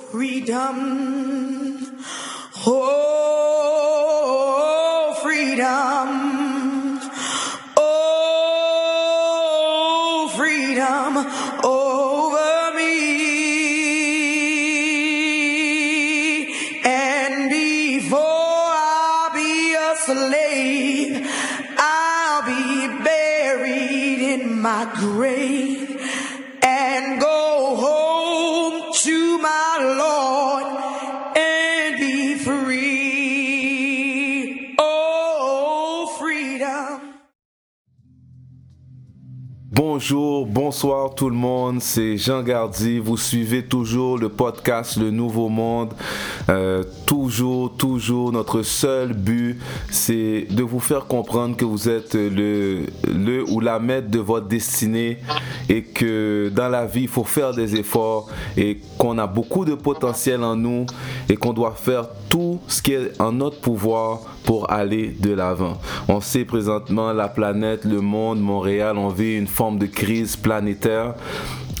freedom. Oh, Bonsoir tout le monde, c'est Jean Gardy. Vous suivez toujours le podcast Le Nouveau Monde. Euh, toujours, toujours, notre seul but, c'est de vous faire comprendre que vous êtes le, le ou la maître de votre destinée et que dans la vie, il faut faire des efforts et qu'on a beaucoup de potentiel en nous et qu'on doit faire tout ce qui est en notre pouvoir pour aller de l'avant. On sait présentement la planète, le monde, Montréal, on vit une forme de crise planétaire.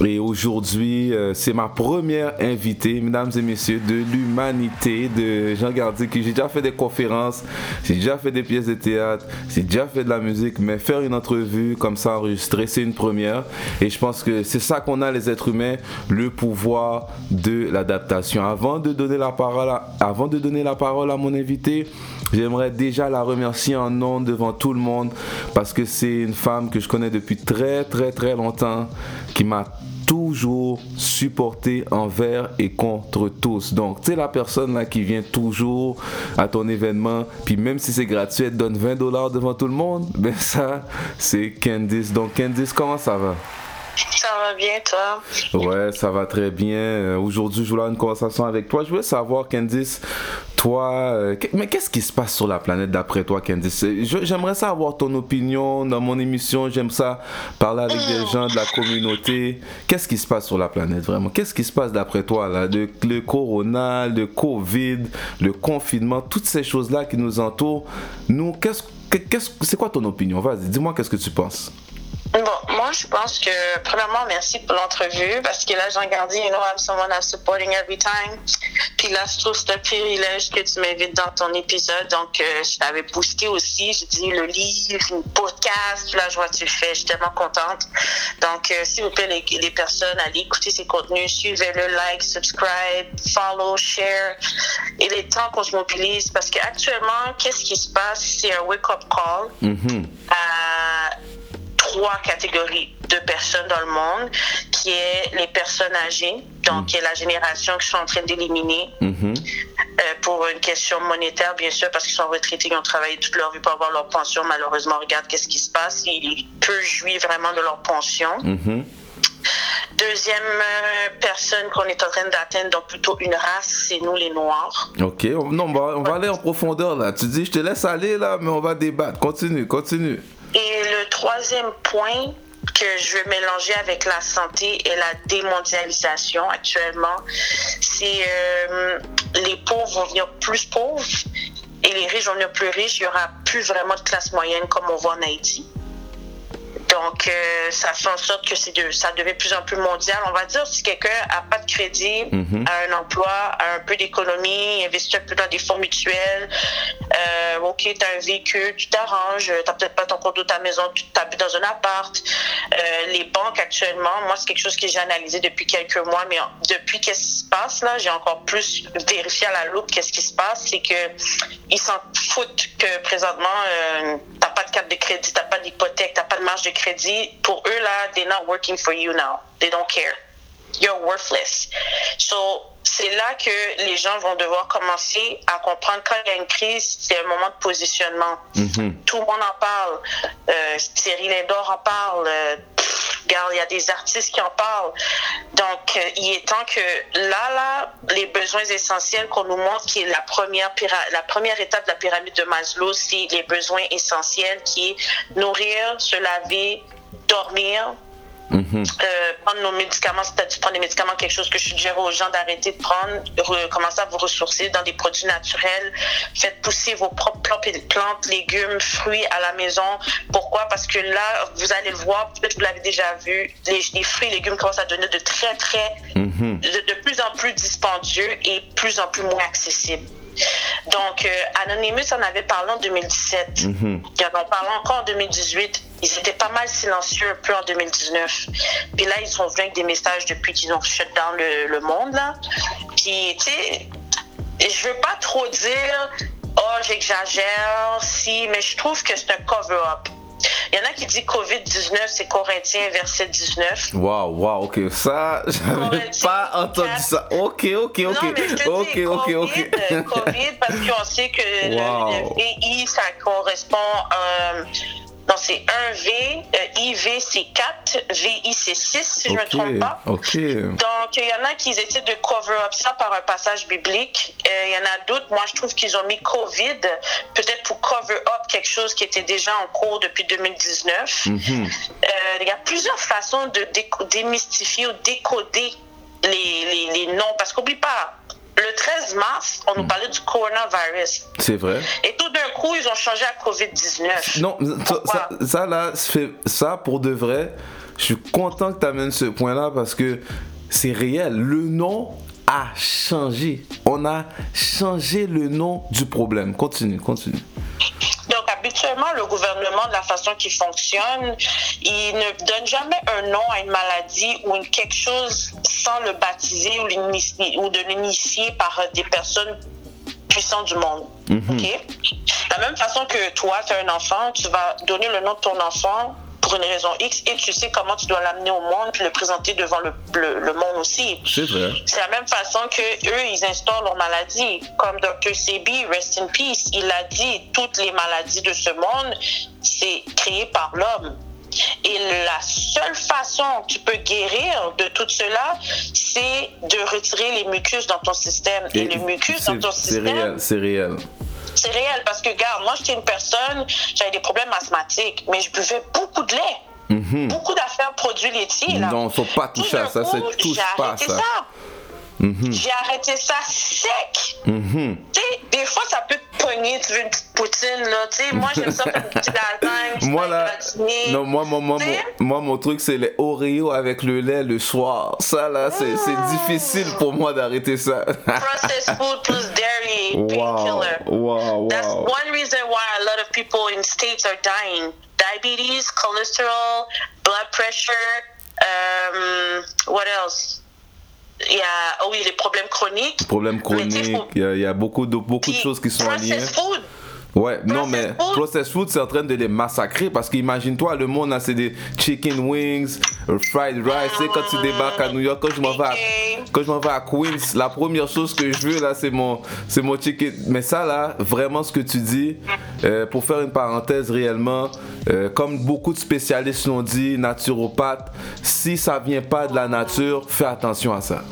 Et aujourd'hui, euh, c'est ma première invitée, mesdames et messieurs, de l'humanité, de Jean Gardy, que j'ai déjà fait des conférences, j'ai déjà fait des pièces de théâtre, j'ai déjà fait de la musique, mais faire une entrevue comme ça enregistrée, c'est une première. Et je pense que c'est ça qu'on a les êtres humains, le pouvoir de l'adaptation. Avant de donner la parole, avant de donner la parole à mon invité, J'aimerais déjà la remercier en nom devant tout le monde parce que c'est une femme que je connais depuis très très très longtemps qui m'a toujours supporté envers et contre tous. Donc, tu sais, la personne là qui vient toujours à ton événement, puis même si c'est gratuit, elle donne 20 dollars devant tout le monde, ben ça, c'est Candice. Donc, Candice, comment ça va? Ça va bien, toi? Ouais, ça va très bien. Euh, Aujourd'hui, je voulais avoir une conversation avec toi. Je voulais savoir, Candice, toi, euh, mais qu'est-ce qui se passe sur la planète d'après toi, Candice? J'aimerais savoir ton opinion dans mon émission. J'aime ça parler avec des gens de la communauté. Qu'est-ce qui se passe sur la planète vraiment? Qu'est-ce qui se passe d'après toi là? Le, le corona, le Covid, le confinement, toutes ces choses-là qui nous entourent. Nous, qu'est-ce que- qu'est-ce- c'est quoi ton opinion? Vas-y, dis-moi qu'est-ce que tu penses. Bon, moi, je pense que, premièrement, merci pour l'entrevue, parce que là, Jean Gardy, you know, I'm someone I'm supporting every time. Puis là, je trouve c'est un privilège que tu m'invites dans ton épisode. Donc, euh, je t'avais boosté aussi. J'ai dit le livre, une podcast. Puis là, je vois que tu le fais. Je suis tellement contente. Donc, euh, s'il vous plaît, les, les personnes, allez écouter ces contenus. Suivez-le, like, subscribe, follow, share. Il est temps qu'on se mobilise parce qu'actuellement, qu'est-ce qui se passe? C'est un wake-up call. Mhm. à trois catégories de personnes dans le monde, qui est les personnes âgées, donc qui est la génération qui sont en train d'éliminer Mhm. euh, pour une question monétaire, bien sûr, parce qu'ils sont retraités, ils ont travaillé toute leur vie pour avoir leur pension. Malheureusement, regarde qu'est-ce qui se passe. Ils peuvent jouir vraiment de leur pension. Mhm. Deuxième euh, personne qu'on est en train d'atteindre, donc plutôt une race, c'est nous les Noirs. Ok, on- non, on va, on va aller en profondeur là. Tu dis, je te laisse aller là, mais on va débattre. Continue, continue. Et le troisième point que je veux mélanger avec la santé et la démondialisation actuellement, c'est euh, les pauvres vont venir plus pauvres et les riches vont venir plus riches. Il n'y aura plus vraiment de classe moyenne comme on voit en Haïti. Donc, euh, ça fait en sorte que c'est de, ça devient de plus en plus mondial. On va dire, si quelqu'un a pas de crédit, Mhm. a un emploi, a un peu d'économie, investit un peu dans des fonds mutuels, euh, OK, tu as un véhicule, tu t'arranges, tu n'as peut-être pas ton compte de ta maison, tu t'habites dans un appart. Euh, les banques actuellement, moi, c'est quelque chose que j'ai analysé depuis quelques mois, mais depuis qu'est-ce qui se passe, là, j'ai encore plus vérifié à la loupe qu'est-ce qui se passe, c'est que ils s'en foutent que présentement, euh, t'as pas de carte de crédit, t'as pas d'hypothèque, t'as pas de marge de crédit. Pour eux, là, they're not working for you now. They don't care. You're worthless. So, c'est là que les gens vont devoir commencer à comprendre quand il y a une crise, c'est un moment de positionnement. Mhm. Tout le monde en parle. Euh, Thierry Lindor en parle. Euh, pff, regarde, il y a des artistes qui en parlent. Donc, euh, il est temps que là, là, les besoins essentiels qu'on nous montre, qui est la première, la première étape de la pyramide de Maslow, c'est les besoins essentiels qui est nourrir, se laver, dormir, Mhm. Euh, prendre nos médicaments, c'est-à-dire prendre des médicaments, quelque chose que je suggère aux gens d'arrêter de prendre, re- commencer à vous ressourcer dans des produits naturels, faites pousser vos propres plantes, légumes, fruits à la maison. Pourquoi? Parce que là, vous allez le voir, peut-être vous l'avez déjà vu, les, les fruits et légumes commencent à devenir de très, très, Mhm. de, de plus en plus dispendieux et plus en plus moins accessibles. Donc, euh, Anonymous en avait parlé en 2017. Mhm. Ils en ont parlé encore en 2018. Ils étaient pas mal silencieux un peu en 2019. Puis là, ils sont venus avec des messages depuis qu'ils ont shut down le, le monde. Là. Puis, tu sais, je veux pas trop dire, oh, j'exagère, si, mais je trouve que c'est un cover-up. Il y en a qui disent COVID-19, c'est Corinthiens, verset 19. Waouh, waouh, ok. Ça, j'avais pas entendu ça. Ok, ok, ok. Non, mais je te ok, dis, ok, COVID, ok. euh, COVID, parce qu'on sait que Wow. le, VI, ça correspond. Euh, non, c'est 1V, euh, IV, c'est 4, VI, c'est 6, si je ne me trompe pas. Donc, il y en a qui essaient de cover up ça par un passage biblique. Euh, Il y en a d'autres, moi, je trouve qu'ils ont mis COVID, peut-être pour cover up quelque chose qui était déjà en cours depuis 2019. Mhm. Euh, il y a plusieurs façons de démystifier ou décoder les, les, les noms. Parce qu'oublie pas, le 13 mars, on nous parlait du coronavirus. C'est vrai. Et tout d'un coup, ils ont changé à COVID-19. Non, ça, ça- là, ça pour de vrai, je suis content que tu amènes ce point-là parce que c'est réel. Le nom a changé. On a changé le nom du problème. Continue, continue. Donc, habituellement, le gouvernement, de la façon qu'il fonctionne, il ne donne jamais un nom à une maladie ou une, quelque chose sans le baptiser ou, ou de l'initier par euh, des personnes puissantes du monde. De la même façon que toi, tu as un enfant, tu vas donner le nom de ton enfant pour une raison X et tu sais comment tu dois l'amener au monde puis le présenter devant le, le- le monde aussi. C'est vrai. C'est la même façon que eux, ils instaurent leur maladie. Comme Dr. Sebi, rest in peace, il a dit, toutes les maladies de ce monde, c'est créé par l'homme. Et la seule façon que tu peux guérir de tout cela, c'est de retirer les mucus dans ton système. Et, le mucus dans c'est- ton c'est système, réel, c'est réel. c'est réel. Parce que, regarde, moi, j'étais une personne, j'avais des problèmes asthmatiques, mais je buvais beaucoup de lait. Beaucoup d'affaires produits laitiers. Là. Non, faut pas toucher à ça, c'est touche pas à arrêté ça. J'ai arrêté ça sec. Mhm. Sais, des fois, ça peut te pogner, tu veux une petite poutine, là. Tu sais, moi, j'aime ça faire une petite lasagne. Moi là, non, moi, moi, moi, mon, moi, mon truc c'est les Oreos avec le lait le soir. Ça là, c'est c'est Ah. difficile pour moi d'arrêter ça. Processed food plus dairy, wow, painkiller. wow, That's wow. one reason why a lot of people in states are dying. Diabetes, cholesterol, blood pressure, um, what else? Il y a, oh oui, les problèmes chroniques. Problème Mais tu sais, chronique, faut- il y, a- il y a beaucoup de, beaucoup de choses qui sont processed food. Ouais, non, mais food. processed food, c'est en train de les massacrer parce qu'imagine-toi, le monde, c'est des chicken wings, fried rice. Tu sais, quand tu débarques à New York, quand je m'en vais à. Quand je m'en vais à Queens, la première chose que je veux, là, c'est mon, c'est mon chicken. Mais ça, là, vraiment, ce que tu dis, euh, pour faire une parenthèse réellement, euh, comme beaucoup de spécialistes l'ont dit, naturopathes, si ça vient pas de la nature, fais attention à ça.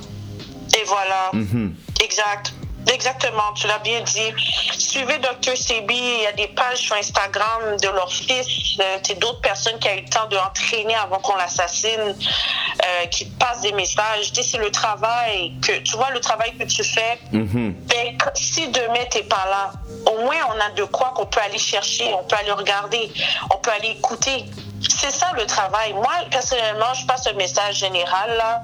Et voilà. Mhm. Exact. Exactement, tu l'as bien dit. Suivez Dr. Sebi, il y a des pages sur Instagram de leur fils, euh, d'autres personnes qui ont eu le temps de entraîner avant qu'on l'assassine, euh, qui passent des messages. Tu sais, c'est le travail que, tu vois, le travail que tu fais. Mhm. Ben, si demain t'es pas là, au moins on a de quoi qu'on peut aller chercher, on peut aller regarder, on peut aller écouter. C'est ça le travail. Moi, personnellement, je passe un message général là.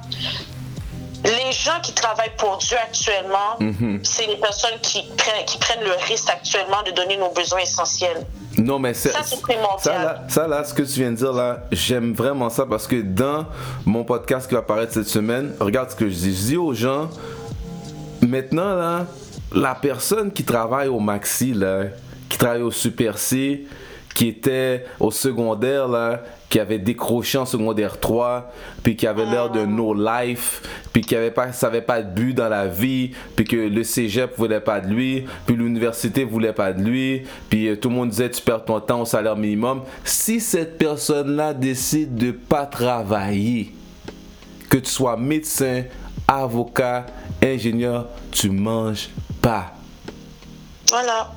Les gens qui travaillent pour Dieu actuellement, c'est les personnes qui prennent, qui prennent le risque actuellement de donner nos besoins essentiels. Non, mais c'est, Ça, c'est ça, là, ça, là, ce que tu viens de dire, là, j'aime vraiment ça parce que dans mon podcast qui va apparaître cette semaine, regarde ce que je dis. Je dis aux gens, maintenant, là, la personne qui travaille au Maxi, là, qui travaille au Super C, qui était au secondaire, là, qui avait décroché en secondaire 3, puis qui avait l'air de no life, puis qui avait pas, savait pas de but dans la vie, puis que le cégep voulait pas de lui, puis l'université voulait pas de lui, puis euh, tout le monde disait tu perds ton temps au salaire minimum. Si cette personne-là décide de pas travailler, que tu sois médecin, avocat, ingénieur, tu manges pas. Voilà.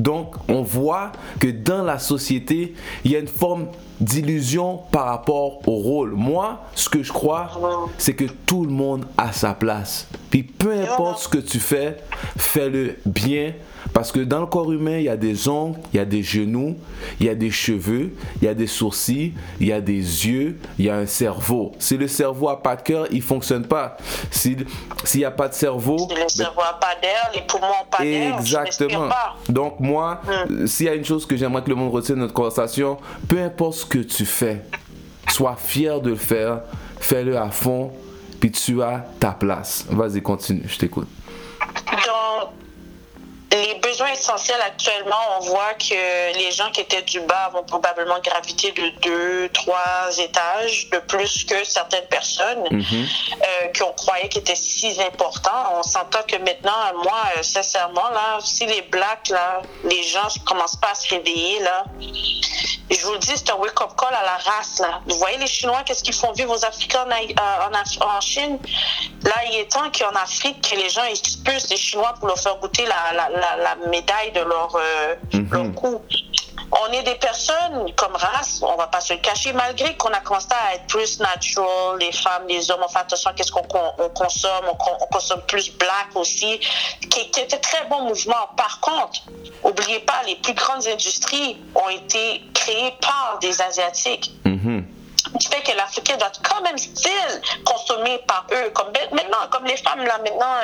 Donc, on voit que dans la société, il y a une forme d'illusion par rapport au rôle. Moi, ce que je crois, c'est que tout le monde a sa place. Puis peu importe ce que tu fais, fais-le bien parce que dans le corps humain, il y a des ongles, il y a des genoux, il y a des cheveux, il y a des sourcils, il y a des yeux, il y a un cerveau. Si le cerveau n'a pas de cœur, il ne fonctionne pas. S'il n'y a pas de cerveau... Si le cerveau n'a pas d'air, les poumons n'ont pas d'air, Exactement. Donc moi, hmm. s'il y a une chose que j'aimerais que le monde retienne de notre conversation, peu importe ce que tu fais, sois fier de le faire, fais-le à fond, puis tu as ta place. Vas-y, continue, je t'écoute les besoins essentiels actuellement, on voit que les gens qui étaient du bas vont probablement graviter de deux, trois étages de plus que certaines personnes mhm. euh, qu'on croyait qui étaient si importants. On s'entend que maintenant, moi, euh, sincèrement, là, si les blacks, là, les gens ne commencent pas à se réveiller, là, je vous le dis, c'est un wake-up call à la race, là. Vous voyez les Chinois, qu'est-ce qu'ils font vivre aux Africains en, euh, en, Chine? Là, il est temps qu'en Afrique, que les gens expulsent les Chinois pour leur faire goûter la, la la, médaille de leur, euh, mhm. coup. On est des personnes comme race, on va pas se le cacher, malgré qu'on a commencé à être plus natural, les femmes, les hommes, on fait attention à qu'est-ce qu'on consomme, on, consomme plus black aussi, qui, était très bon mouvement. Par contre, oubliez pas, les plus grandes industries ont été créées par des Asiatiques. Mhm du fait que l'Africain doit quand même still consommer par eux. Comme ben, maintenant, comme les femmes, là, maintenant,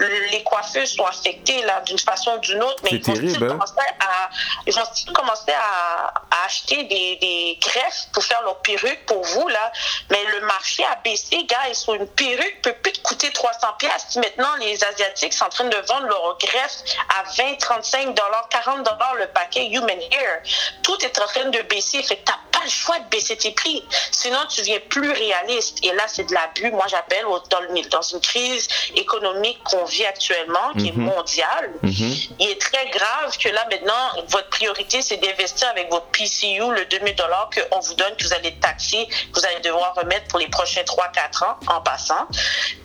euh, les coiffeuses sont affectées là, d'une façon ou d'une autre, mais ils vont, terrible, hein? commencer à, ils vont commencer à, acheter des, des, greffes pour faire leurs perruques pour vous, là. Mais le marché a baissé, gars. Ils sont une perruque peut plus te coûter 300 pièces. Maintenant, les Asiatiques sont en train de vendre leurs greffes à 20, 35 dollars, 40 dollars le paquet human hair. Tout est en train de baisser. Fait que t'as pas le choix de baisser tes prix. Sinon, tu deviens plus réaliste. Et là, c'est de l'abus. Moi, j'appelle dans, dans une crise économique qu'on vit actuellement, qui est mhm. mondiale. Mhm. Il est très grave que là, maintenant, votre priorité, c'est d'investir avec votre PCU, le 2000 dollars qu'on vous donne, que vous allez taxer, que vous allez devoir remettre pour les prochains 3-4 ans en passant.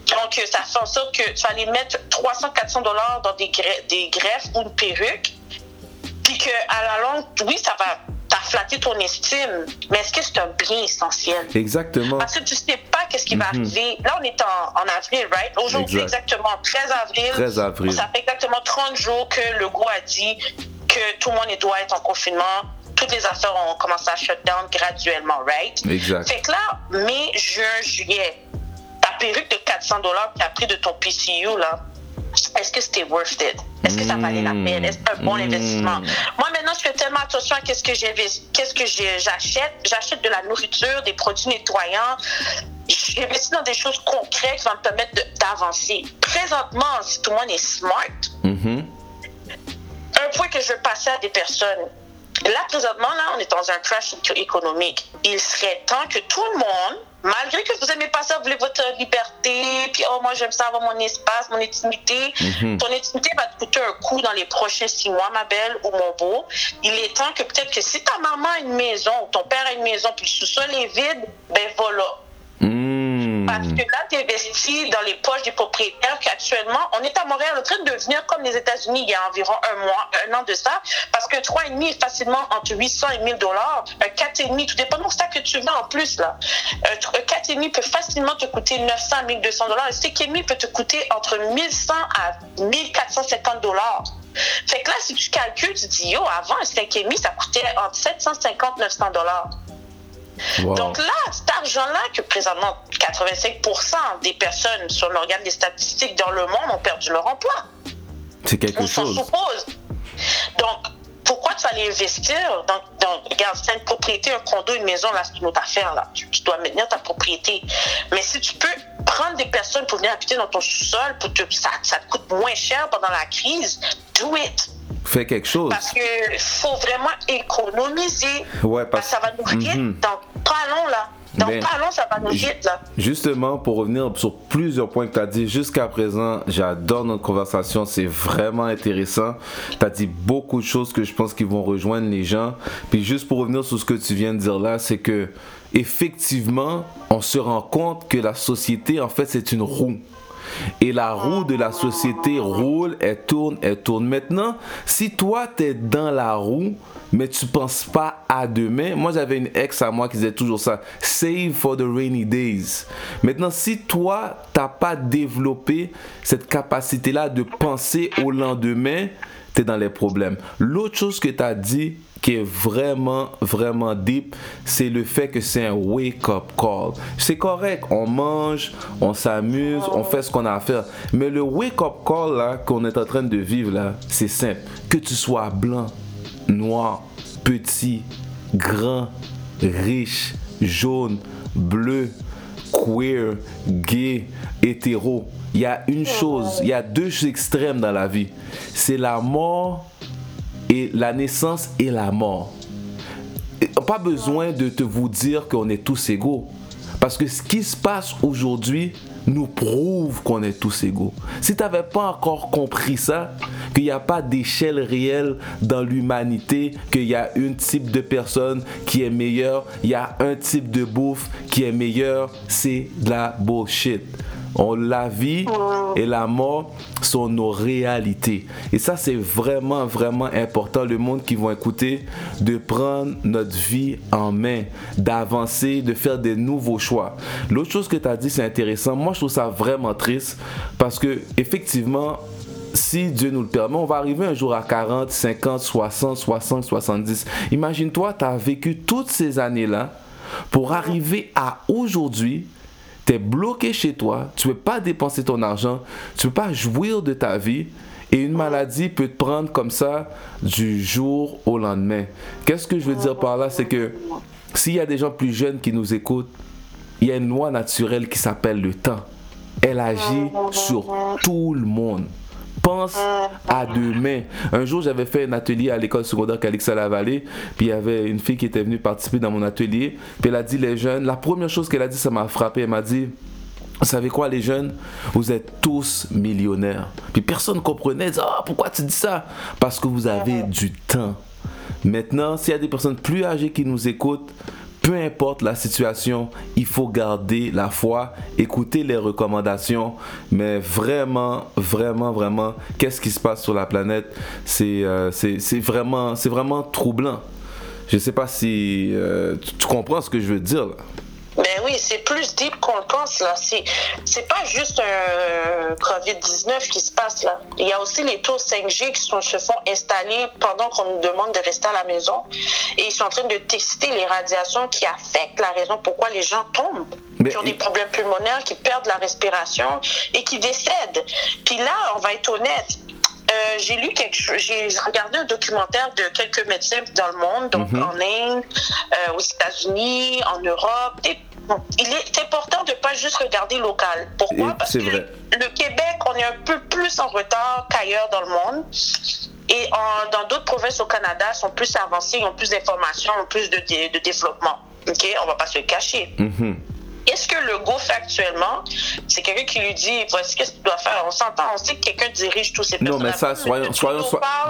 Donc, ça fait en sorte que tu vas aller mettre 300-400 dollars dans des, des greffes ou une perruque. Puis qu'à la longue, oui, ça va flatté ton estime, mais est-ce que c'est un bien essentiel? Exactement. Parce que tu sais pas qu'est-ce qui va mhm. arriver. Là, on est en, en avril, right? Aujourd'hui, exactement 13 avril. 13 avril. Ça fait exactement 30 jours que le goût a dit que tout le monde doit être en confinement. Toutes les affaires ont commencé à shut down graduellement, right? Exact. Fait que là, mai, juin, juillet, ta perruque de 400 dollars que tu as pris de ton PCU, là, est-ce que c'était worth it? Est-ce que ça valait la peine? Est-ce un bon investissement? Moi, maintenant, je fais tellement attention à qu'est-ce que qu'est-ce que j'achète. J'achète de la nourriture, des produits nettoyants. J'investis dans des choses concrètes qui vont me permettre d'avancer. Présentement, si tout le monde est smart, mm-hmm. un point que je veux passer à des personnes, Là, présentement, là, on est dans un crash économique. Il serait temps que tout le monde, malgré que vous aimez pas ça, vous voulez votre liberté, puis oh, moi, j'aime ça avoir mon espace, mon intimité. Mhm. Ton intimité va te coûter un coup dans les prochains six mois, ma belle, ou mon beau. Il est temps que peut-être que si ta maman a une maison, ou ton père a une maison, puis le sous-sol est vide, ben voilà. Parce que là, tu investis dans les poches des propriétaires qu'actuellement, on est à Montréal en train de devenir comme les États-Unis il y a environ un mois, un an de ça, parce que 3,5 est facilement entre 800 et 1000 dollars. Un 4,5, tout dépend de ça que tu vends en plus, là. Un 4,5 peut facilement te coûter 900 à 1200 dollars. Un 5,5 peut te coûter entre 1100 à 1450 dollars. Fait que là, si tu calcules, tu dis, yo, avant, un 5,5, ça coûtait entre 750 900 dollars. Donc là, cet argent-là que présentement 85% des personnes, sur l'organe des statistiques dans le monde, ont perdu leur emploi. C'est quelque On chose. suppose. Donc, pourquoi tu vas aller investir dans, dans regarde, c'est une propriété, un condo, une maison, là, c'est une autre affaire, là. Tu, dois maintenir ta propriété. Mais si tu peux prendre des personnes pour venir habiter dans ton sous-sol, pour te, ça, ça te coûte moins cher pendant la crise, do it. Fais quelque chose. Parce qu'il faut vraiment économiser. Ouais, parce... que ça va nous vite. Mhm. Donc, parlons là. Donc, ben, parlons, ça va nous vite, là. Justement, pour revenir sur plusieurs points que tu as dit jusqu'à présent, j'adore notre conversation, c'est vraiment intéressant. Tu as dit beaucoup de choses que je pense qui vont rejoindre les gens. Puis juste pour revenir sur ce que tu viens de dire là, c'est que effectivement, on se rend compte que la société, en fait, c'est une roue. Et la roue de la société roule, elle tourne, elle tourne. Maintenant, si toi, tu es dans la roue, mais tu penses pas à demain. Moi, j'avais une ex à moi qui disait toujours ça. Save for the rainy days. Maintenant, si toi, t'as pas développé cette capacité-là de penser au lendemain, tu es dans les problèmes. L'autre chose que tu as dit qui est vraiment, vraiment deep, c'est le fait que c'est un wake-up call. C'est correct, on mange, on s'amuse, on fait ce qu'on a à faire. Mais le wake-up call là qu'on est en train de vivre là, c'est simple. Que tu sois blanc, noir, petit, grand, riche, jaune, bleu, queer, gay, hétéro. Il y a une chose, il y a deux extrêmes dans la vie. C'est la mort la naissance et la mort. Pas besoin de te vous dire qu'on est tous égaux. Parce que ce qui se passe aujourd'hui nous prouve qu'on est tous égaux. Si tu n'avais pas encore compris ça, qu'il n'y a pas d'échelle réelle dans l'humanité, qu'il y a un type de personne qui est meilleur, il y a un type de bouffe qui est meilleur, c'est de la bullshit. On, la vie et la mort sont nos réalités. Et ça, c'est vraiment, vraiment important, le monde qui vont écouter, de prendre notre vie en main, d'avancer, de faire des nouveaux choix. L'autre chose que tu as dit, c'est intéressant. Moi, je trouve ça vraiment triste parce que, effectivement, si Dieu nous le permet, on va arriver un jour à 40, 50, 60, 60, 70. Imagine-toi, tu as vécu toutes ces années-là pour arriver à aujourd'hui tu es bloqué chez toi, tu ne peux pas dépenser ton argent, tu ne peux pas jouir de ta vie. Et une maladie peut te prendre comme ça du jour au lendemain. Qu'est-ce que je veux dire par là? C'est que s'il y a des gens plus jeunes qui nous écoutent, il y a une loi naturelle qui s'appelle le temps. Elle agit sur tout le monde pense à demain. Un jour, j'avais fait un atelier à l'école secondaire Calixa la Vallée, puis il y avait une fille qui était venue participer dans mon atelier, puis elle a dit les jeunes, la première chose qu'elle a dit, ça m'a frappé, elle m'a dit vous savez quoi, les jeunes Vous êtes tous millionnaires. Puis personne ne comprenait. Ah, pourquoi tu dis ça? Parce que vous avez du temps. Maintenant, s'il y a des personnes plus âgées qui nous écoutent, peu importe la situation, il faut garder la foi, écouter les recommandations, mais vraiment, vraiment, vraiment, qu'est-ce qui se passe sur la planète? C'est euh, vraiment, vraiment troublant. Je ne sais pas si euh, tu, comprends ce que je veux dire. Ben oui, c'est plus deep qu'on le pense là. C'est c'est pas juste un Covid-19 qui se passe là. Il y a aussi les tours 5G qui sont, se font installer pendant qu'on nous demande de rester à la maison et ils sont en train de tester les radiations qui affectent la raison pourquoi les gens tombent, qui ont des problèmes pulmonaires, qui perdent la respiration et qui décèdent. Puis là, on va être honnête, euh, j'ai lu quelque chose, j'ai regardé un documentaire de quelques médecins dans le monde, donc mhm. en Inde, euh, aux États-Unis, en Europe. il est important de pas juste regarder local. Pourquoi? Parce que le Québec, on est un peu plus en retard qu'ailleurs dans le monde. Et dans d'autres provinces au Canada, sont plus avancés, ont plus d'informations, ont plus de, de, développement. Ok, on va pas se le cacher. Mhm. Qu'est-ce que le go fait actuellement? C'est quelqu'un qui lui dit voici qu'est-ce que tu dois faire. On s'entend, on sait que quelqu'un dirige tous ces personnes. Non, mais ça, soyons, soyons,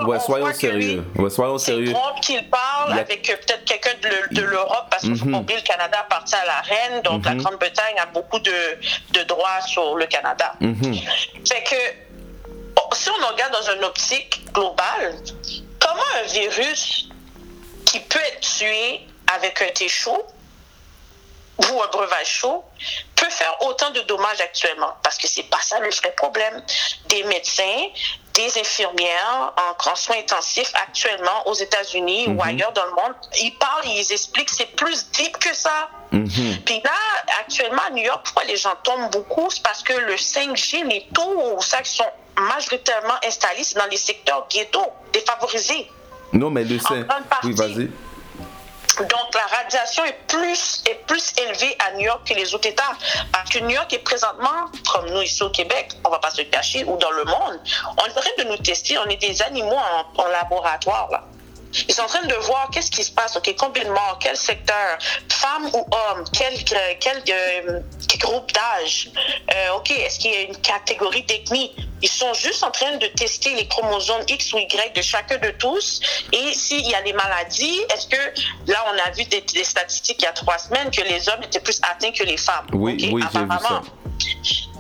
ouais, soyons sérieux. Ouais, soyons sérieux. C'est qu'il parle avec euh, peut-être quelqu'un de, l'Europe, parce qu'il faut mhm. oublier le Canada appartient à la reine, donc la mhm. Grande-Bretagne a beaucoup de, de, droits sur le Canada. Mhm. Fait que si on regarde dans une optique globale, comment un virus qui peut être tué avec un thé chaud ou un breuvage chaud peut faire autant de dommages actuellement. Parce que c'est pas ça le vrai problème. Des médecins des infirmières en, soins intensifs actuellement aux États-Unis ou mhm. ailleurs dans le monde ils parlent ils expliquent c'est plus deep que ça. Mhm. puis là actuellement à New York pourquoi les gens tombent beaucoup? C'est parce que le 5G les taux ça qui sont majoritairement installés c'est dans les secteurs ghetto défavorisés. Non mais le 5 oui vas-y donc la radiation est plus, est plus élevée à New York que les autres États. Parce que New York est présentement, comme nous ici au Québec, on va pas se cacher, ou dans le monde, on est en de nous tester, on est des animaux en, laboratoire. Ils sont en train de voir qu'est-ce qui se passe, ok, combien de morts, quel secteur, femme ou homme, quel, quel, euh, groupe d'âge, euh, ok, est-ce qu'il y a une catégorie d'ethnie. Ils sont juste en train de tester les chromosomes X ou Y de chacun de tous. Et s'il y a des maladies, est-ce que là, on a vu des, statistiques il y a trois semaines que les hommes étaient plus atteints que les femmes. Oui, oui, j'ai vu ça.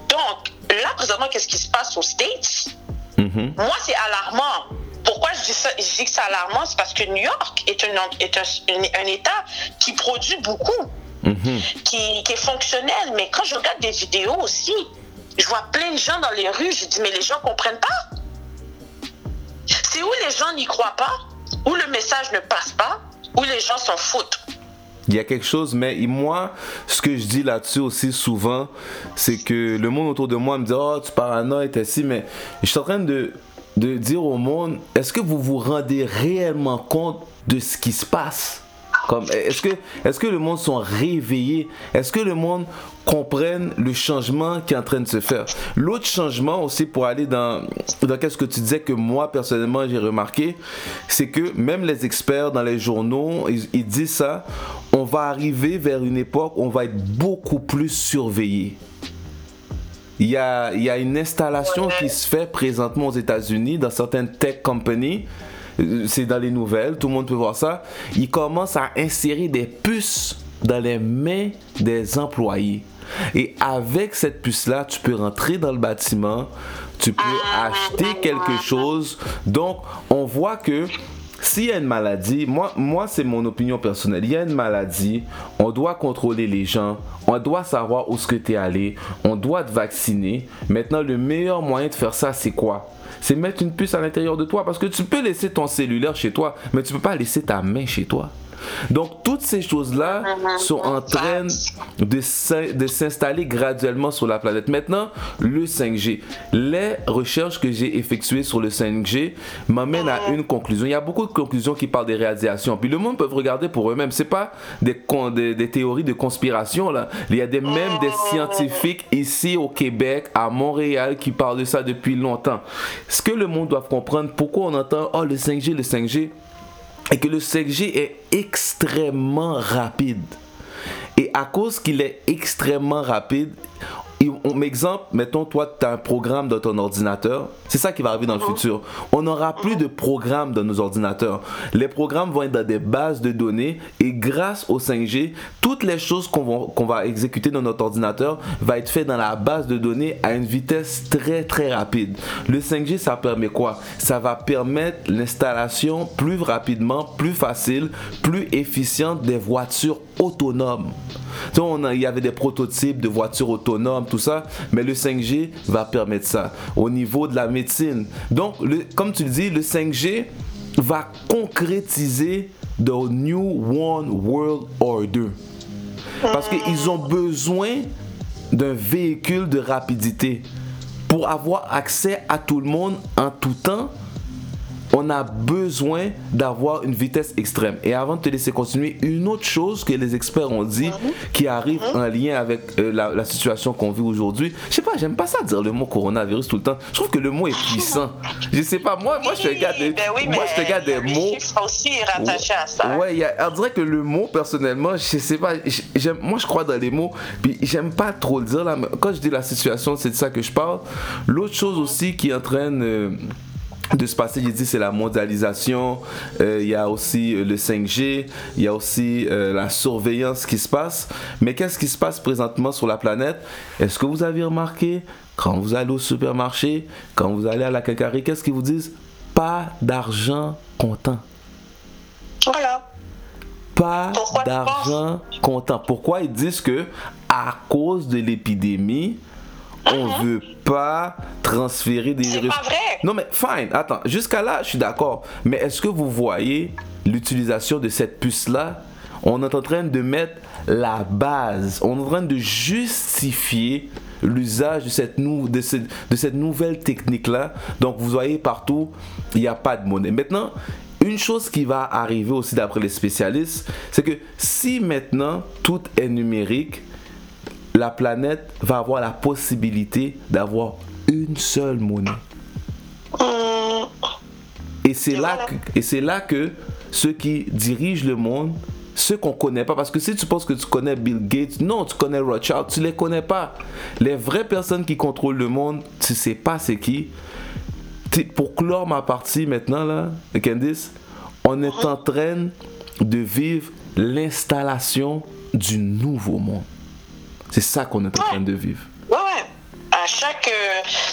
Donc, là, présentement, qu'est-ce qui se passe aux States? Mhm. Moi, c'est alarmant. Pourquoi je dis, ça, je dis que c'est alarmant? C'est parce que New York est, un, est un, un, un État qui produit beaucoup, Mhm. qui, qui est fonctionnel. Mais quand je regarde des vidéos aussi, je vois plein de gens dans les rues. Je dis, mais les gens comprennent pas. C'est où les gens n'y croient pas, où le message ne passe pas, où les gens s'en foutent. Il y a quelque chose, mais moi, ce que je dis là-dessus aussi souvent, c'est que le monde autour de moi me dit Oh, tu paranoïes, t'es si, mais je suis en train de, de dire au monde Est-ce que vous vous rendez réellement compte de ce qui se passe? Est-ce que, est-ce que le monde sont réveillés? Est-ce que le monde comprenne le changement qui est en train de se faire? L'autre changement aussi pour aller dans, dans qu'est-ce que tu disais que moi personnellement j'ai remarqué, c'est que même les experts dans les journaux, ils, ils disent ça, on va arriver vers une époque où on va être beaucoup plus surveillé. Il y a, il y a une installation qui se fait présentement aux États-Unis dans certaines tech companies. Euh, C'est dans les nouvelles, tout le monde peut voir ça. Ils commencent à insérer des puces dans les mains des employés. Et avec cette puce-là, tu peux rentrer dans le bâtiment, tu peux acheter quelque chose. Donc, on voit que s'il y a une maladie, moi, c'est mon opinion personnelle, il y a une maladie, on doit contrôler les gens, on doit savoir où ce que tu es allé, on doit te vacciner. Maintenant, le meilleur moyen de faire ça, c'est quoi? C'est mettre une puce à l'intérieur de toi, parce que tu peux laisser ton cellulaire chez toi, mais tu peux pas laisser ta main chez toi. Donc, toutes ces choses-là sont en train de s'in- de s'installer graduellement sur la planète. Maintenant, le 5G. Les recherches que j'ai effectuées sur le 5G m'amènent à une conclusion. Il y a beaucoup de conclusions qui parlent des radiations. Puis le monde peut regarder pour eux-mêmes. C'est pas des, des théories de conspiration, là. Il y a des, même des scientifiques ici au Québec, à Montréal, qui parlent de ça depuis longtemps. Ce que le monde doit comprendre, pourquoi on entend, oh, le 5G, le 5G, et que le 5G est extrêmement rapide. Et à cause qu'il est extrêmement rapide, on, exemple, mettons, toi, tu as un programme dans ton ordinateur. C'est ça qui va arriver dans le futur. On n'aura plus de programmes dans nos ordinateurs. Les programmes vont être dans des bases de données et grâce au 5G, toutes les choses qu'on va, va exécuter dans notre ordinateur va être fait dans la base de données à une vitesse très très rapide. Le 5G, ça permet quoi? Ça va permettre l'installation plus rapidement, plus facile, plus efficiente des voitures autonomes. On a- il y avait des prototypes de voitures autonomes, tout ça, mais le 5G va permettre ça au niveau de la médecine. Donc, le- comme tu le dis, le 5G va concrétiser the New One World Order. Parce qu'ils ont besoin d'un véhicule de rapidité. Pour avoir accès à tout le monde en tout temps, on a besoin d'avoir une vitesse extrême. Et avant de te laisser continuer, une autre chose que les experts ont dit qui arrive en lien avec euh, la, la situation qu'on vit aujourd'hui, je sais pas, j'aime pas ça dire le mot coronavirus tout le temps. Je trouve que le mot est puissant. Je sais pas, moi, moi je te regarde des, Ben oui, moi, je te regarde des mots. aussi rattaché à ça. Ouais, y a- on dirait que le mot, personnellement, je sais pas, j'aime- moi je crois dans les mots, puis j'aime pas trop le dire là, mais quand je dis la situation, c'est de ça que je parle. L'autre chose aussi qui est en train euh, de se passer, j'ai dit, c'est la mondialisation, Euh, il y a aussi euh, le 5G, il y a aussi euh, la surveillance qui se passe. Mais qu'est-ce qui se passe présentement sur la planète? Est-ce que vous avez remarqué, quand vous allez au supermarché, quand vous allez à la quincaillerie, qu'est-ce qu'ils vous disent? Pas d'argent comptant Voilà. pas d'argent comptant. Pourquoi ils disent que à cause de l'épidémie, on veut pas transférer des. C'est virus. pas vrai. Non mais fine, attends, jusqu'à là, je suis d'accord. Mais est-ce que vous voyez l'utilisation de cette puce là On est en train de mettre la base, on est en train de justifier l'usage de cette, nou- de, ce- de cette nouvelle technique-là. Donc, vous voyez partout, il n'y a pas de monnaie. Maintenant, une chose qui va arriver aussi d'après les spécialistes, c'est que si maintenant tout est numérique, la planète va avoir la possibilité d'avoir une seule monnaie. Et c'est là, que- et c'est là que ceux qui dirigent le monde, ceux qu'on connaît pas, parce que si tu penses que tu connais Bill Gates, non, tu connais Rothschild, tu les connais pas. Les vraies personnes qui contrôlent le monde, tu sais pas c'est qui. Pour clore ma partie maintenant là, Candice, on est en train de vivre l'installation du nouveau monde. C'est ça qu'on est en train de vivre. Ouais, ouais. À chaque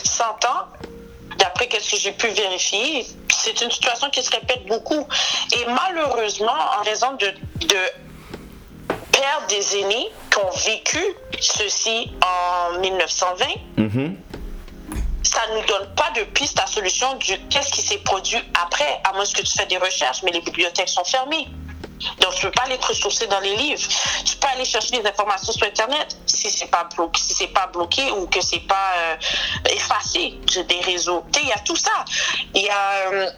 100 ans, d'après ce que j'ai pu vérifier, c'est une situation qui se répète beaucoup. Et malheureusement, en raison de, de perdre des aînés qui ont vécu ceci en 1920, ça ne nous donne pas de piste à solution du qu'est-ce qui s'est produit après, à moins que tu fais des recherches, mais les bibliothèques sont fermées. Donc, tu peux pas aller ressourcer dans les livres. Tu peux aller chercher des informations sur Internet si c'est pas si pas bloqué ou que c'est pas euh, effacé des réseaux. Il y a tout ça. Il y a euh,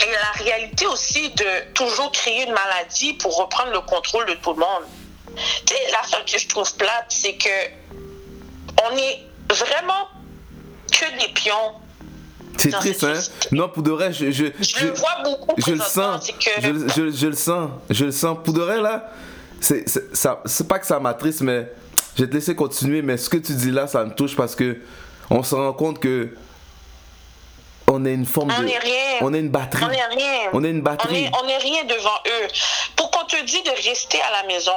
il y a la réalité aussi de toujours créer une maladie pour reprendre le contrôle de tout le monde. Tu sais, l'affaire que je trouve plate, c'est que on est vraiment que des pions. C'est triste, hein? Non, pour de vrai, je, je, je, le vois beaucoup. Je le sens. Que... Je, je, je, le sens. Je le sens. Pour de vrai, là, c'est pas que ça m'attriste, mais je vais te laisser continuer. Mais ce que tu dis là, ça me touche parce que on se rend compte que on est une forme on de. Est rien. On est une batterie. On est rien. On est une batterie. On est, on est rien devant eux. Pour qu'on te dise de rester à la maison,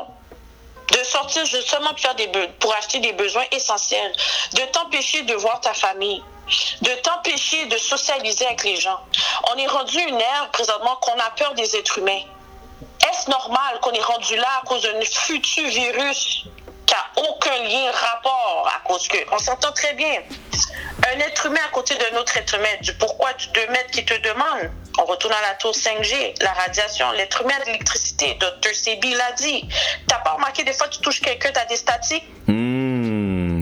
de sortir justement pour, acheter des besoins essentiels, de t'empêcher de voir ta famille, de t'empêcher de socialiser avec les gens. On est rendu une ère présentement qu'on a peur des êtres humains. Est-ce normal qu'on est rendu là à cause d'un futur virus qui n'a aucun lien, rapport à cause que... On s'entend très bien. Un être humain à côté d'un autre être humain, du pourquoi 2 mètres qui te demande. On retourne à la tour 5G, la radiation, l'être humain l'électricité. Dr. Sebi l'a dit. T'as pas remarqué des fois tu touches quelqu'un, t'as des statiques? Mmh.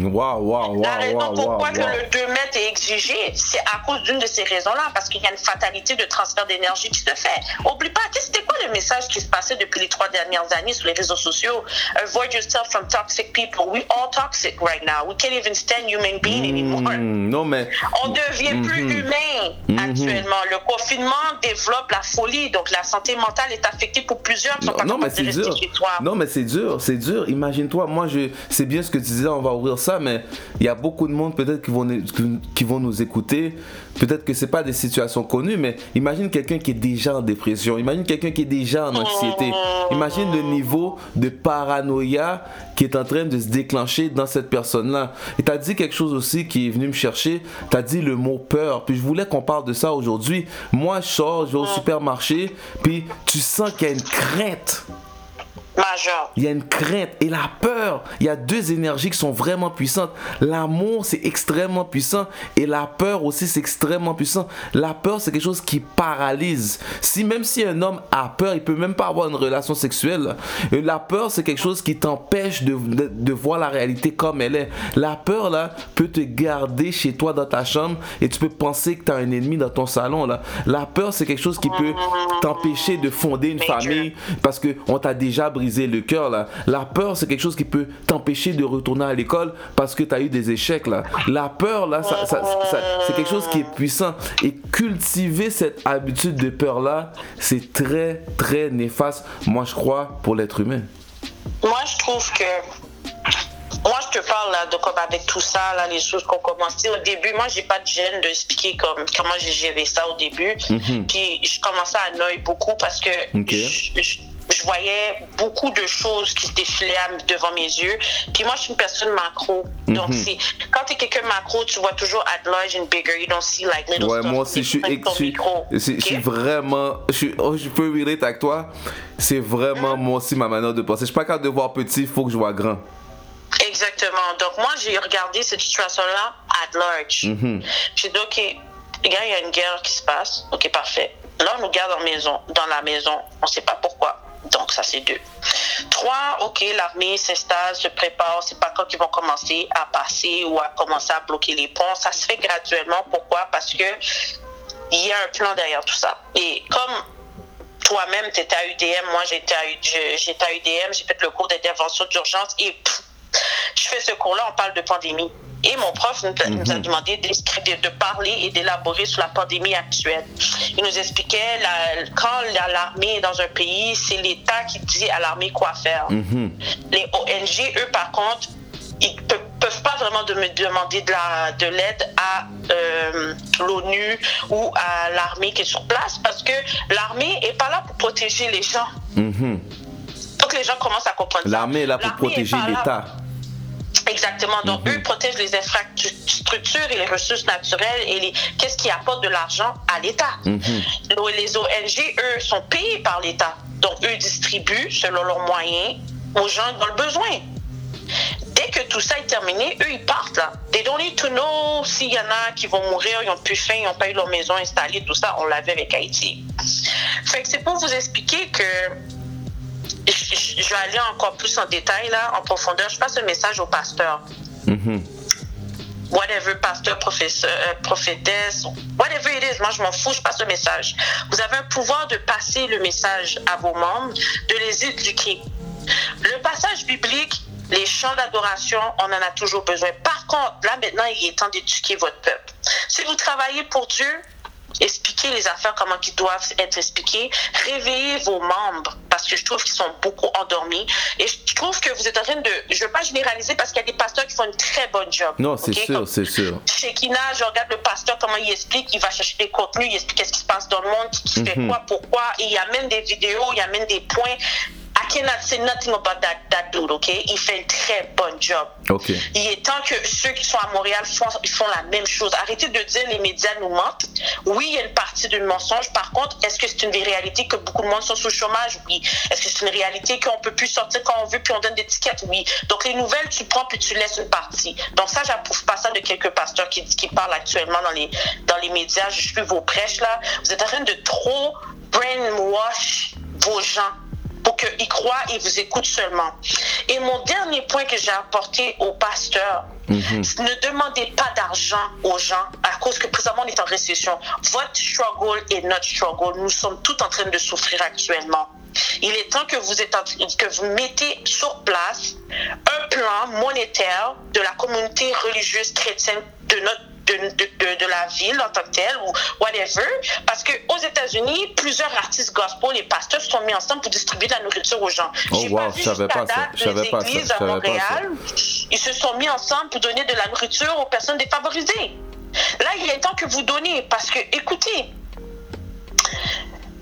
Wow, wow, wow, la raison pourquoi wow, que wow. le 2 mètres est exigé, c'est à cause d'une de ces raisons-là, parce qu'il y a une fatalité de transfert d'énergie qui se fait. Oublie pas, c'était quoi le message qui se passait depuis les trois dernières années sur les réseaux sociaux? Avoid yourself from toxic people. We all toxic right now. We can't even stand human being anymore. Mmh, non, mais. On devient plus Mhm. humain actuellement. Le confinement développe la folie, donc la santé mentale est affectée pour plusieurs qui sont pas Non, mais c'est dur. Non, mais c'est dur, c'est dur. Imagine-toi, moi, je, c'est bien ce que tu disais, on va ouvrir ça, mais il y a beaucoup de monde peut-être qui vont, qui vont nous écouter. Peut-être que c'est pas des situations connues, mais imagine quelqu'un qui est déjà en dépression. Imagine quelqu'un qui est déjà en anxiété. Imagine le niveau de paranoïa qui est en train de se déclencher dans cette personne-là. Et tu as dit quelque chose aussi qui est venu me chercher. Tu as dit le mot peur. Puis je voulais qu'on parle de ça aujourd'hui. Moi, je sors, je vais au supermarché, puis tu sens qu'il y a une crainte. Il y a une crainte et la peur. Il y a deux énergies qui sont vraiment puissantes. L'amour, c'est extrêmement puissant et la peur aussi, c'est extrêmement puissant. La peur, c'est quelque chose qui paralyse. Si même si un homme a peur, il peut même pas avoir une relation sexuelle. Et La peur, c'est quelque chose qui t'empêche de, de, de voir la réalité comme elle est. La peur, là, peut te garder chez toi dans ta chambre et tu peux penser que tu as un ennemi dans ton salon, là. La peur, c'est quelque chose qui peut t'empêcher de fonder une Major. famille parce que on t'a déjà brisé le cœur là. La peur c'est quelque chose qui peut t'empêcher de retourner à l'école parce que tu as eu des échecs là. La peur là, ça- ça- ça- c'est quelque chose qui est puissant et cultiver cette habitude de peur là, c'est très très néfaste. Moi je crois pour l'être humain. Moi, je trouve que. Moi, je te parle là, de comme avec tout ça, là, les choses qu'on commençait au début. Moi, j'ai pas de gêne de expliquer comme, comment j'ai géré ça au début. Puis, je commençais à noyer beaucoup parce que je- je voyais beaucoup de choses qui se défilaient devant mes yeux. Puis moi, je suis une personne macro. Donc, c'est, quand tu es quelqu'un macro, tu vois toujours at large and bigger. You don't see like little Ouais, stuff moi aussi je suis, je suis, je suis- je suis vraiment, je, suis, oh, je peux relate avec toi. C'est vraiment moi aussi ma manière de penser. Je suis pas capable de voir petit, il faut que je vois grand. Exactement. Donc, moi, j'ai regardé cette situation-là at large. J'ai dit, OK, il y a une guerre qui se passe. OK, parfait. Là, on nous garde en maison, dans la maison. On ne sait pas pourquoi. Donc, ça, c'est deux. Trois, OK, l'armée s'installe, se prépare. C'est pas quand ils vont commencer à passer ou à commencer à bloquer les ponts. Ça se fait graduellement. Pourquoi? Parce que il y a un plan derrière tout ça. Et comme toi-même, tu étais à UDM, moi j'étais à, UDM, j'ai fait le cours d'intervention d'urgence et pff, je fais ce cours-là, on parle de pandémie. Et mon prof nous, a- a demandé de, de parler et d'élaborer sur la pandémie actuelle. Il nous expliquait la- quand la- l'armée est dans un pays, c'est l'État qui dit à l'armée quoi faire. Les ONG, eux, par contre, ils ne peuvent pas vraiment de me demander de la- de l'aide à euh, l'ONU ou à l'armée qui est sur place parce que l'armée est pas là pour protéger les gens. Mhm. Donc les gens commencent à comprendre. L'armée est là pour protéger l'État. Exactement. Donc, eux protègent les infrastructures et les ressources naturelles et les qu'est-ce qui apporte de l'argent à l'État. Les ONG, eux, sont payés par l'État. Donc, eux distribuent, selon leurs moyens, aux gens dans le besoin. Dès que tout ça est terminé, eux, ils partent là. They don't need to know s'il y en a qui vont mourir, ils ont plus faim, ils n'ont pas eu leur maison installée, tout ça, on l'avait avec Haïti. Fait que c'est pour vous expliquer que je, je vais aller encore plus en détail là, en profondeur. Je passe un message au pasteur. Whatever, pasteur, professeur, euh, prophétesse, whatever it is, moi je m'en fous, je passe le message. Vous avez un pouvoir de passer le message à vos membres, de les éduquer. Le passage biblique, les chants d'adoration, on en a toujours besoin. Par contre, là maintenant, il est temps d'éduquer votre peuple. Si vous travaillez pour Dieu, expliquez les affaires comment ils doivent être expliquées, réveillez vos membres parce que je trouve qu'ils sont beaucoup endormis et je trouve que vous êtes en train de, je ne veux pas généraliser parce qu'il y a des pasteurs qui font une très bonne job. Non, c'est sûr, c'est sûr. Chez Kina, je regarde le pasteur comment il explique, il va chercher des contenus, il explique ce qui se passe dans le monde, qui fait Mhm. quoi, pourquoi, et il y a même des vidéos, il y a même des points. I cannot say nothing about that, that dude, ok? Il fait un très bon job. Ok. Il est temps que ceux qui sont à Montréal font, ils font la même chose. Arrêtez de dire les médias nous mentent. Oui, il y a une partie du mensonge. Par contre, est-ce que c'est une réalité que beaucoup de monde sont sous le chômage? Oui. Est-ce que c'est une réalité qu'on peut plus sortir quand on veut puis on donne des tickets? Oui. Donc, les nouvelles, tu prends puis tu laisses une partie. Donc, ça, j'approuve pas ça de quelques pasteurs qui, qui parlent actuellement dans les, dans les médias. Je suis vos prêches, là. Vous êtes en train de trop brainwash vos gens pour qu'ils croient et vous écoutent seulement. Et mon dernier point que j'ai apporté aux pasteurs, ne demandez pas d'argent aux gens à cause que présentement on est en récession. Votre struggle est notre struggle. Nous sommes tous en train de souffrir actuellement. Il est temps que vous, êtes que vous mettez sur place un plan monétaire de la communauté religieuse chrétienne de notre de, de, de, de la ville en tant que telle ou whatever. Parce qu'aux États-Unis, plusieurs artistes gospel et pasteurs se sont mis ensemble pour distribuer de la nourriture aux gens. Oh, wow, pas vu je savais pas ça. Je savais des pas ça. à. Montréal. Ils se sont mis ensemble pour donner de la nourriture aux personnes défavorisées. Là, il est temps que vous donnez parce que, écoutez,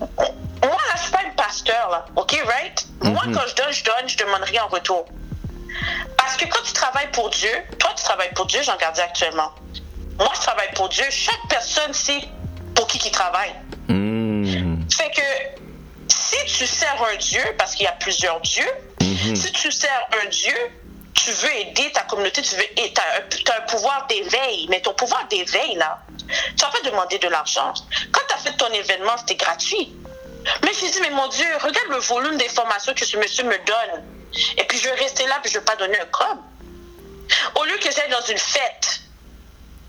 moi, là, je suis pas une pasteur, là, OK, right? Moi, quand je donne, je donne, je demande rien en retour. Parce que quand tu travailles pour Dieu, toi, tu travailles pour Dieu, j'en garde actuellement. Moi, je travaille pour Dieu. Chaque personne sait pour qui qui travaille. Hmm. Fait que si tu sers un Dieu, parce qu'il y a plusieurs dieux, si tu sers un Dieu, tu veux aider ta communauté, tu veux tu as, un pouvoir d'éveil, mais ton pouvoir d'éveil, là, tu vas pas demander de l'argent. Quand tu as fait ton événement, c'était gratuit. Mais je me dis, mais mon Dieu, regarde le volume d'informations que ce monsieur me donne. Et puis je vais rester là, puis je vais pas donner un cob. Au lieu que j'aille dans une fête,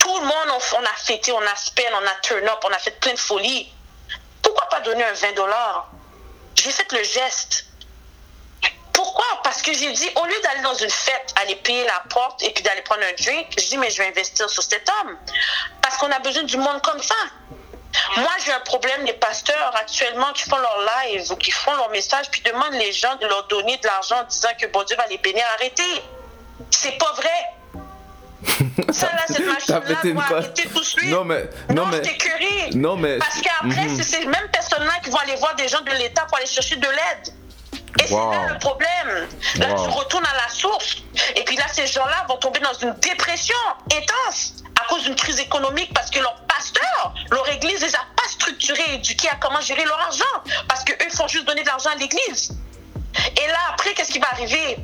tout le monde, on, a fêté, on a spend, on a turn up, on a fait plein de folies. Pourquoi pas donner un 20 dollars? J'ai fait le geste. Pourquoi? Parce que j'ai dit, au lieu d'aller dans une fête, aller payer la porte et puis d'aller prendre un drink, je dis, mais je vais investir sur cet homme. Parce qu'on a besoin du monde comme ça. Moi, j'ai un problème des pasteurs actuellement qui font leur live ou qui font leur message puis demandent les gens de leur donner de l'argent en disant que bon Dieu va les bénir. Arrêtez. C'est pas vrai. Ça, là, cette machine-là doit coche. arrêter tout de suite. Non, mais- non, mais- c'est curé. non, mais- Parce qu'après, Mhm. c'est ces mêmes personnes-là qui vont aller voir des gens de l'État pour aller chercher de l'aide. Et Wow. c'est là le problème. Là, Wow. tu retournes à la source. Et puis là, ces gens-là vont tomber dans une dépression intense à cause d'une crise économique parce que leur pasteur, leur église, les a pas structurés éduqués à comment gérer leur argent. Parce qu'eux font juste donner de l'argent à l'église. Et là, après, qu'est-ce qui va arriver?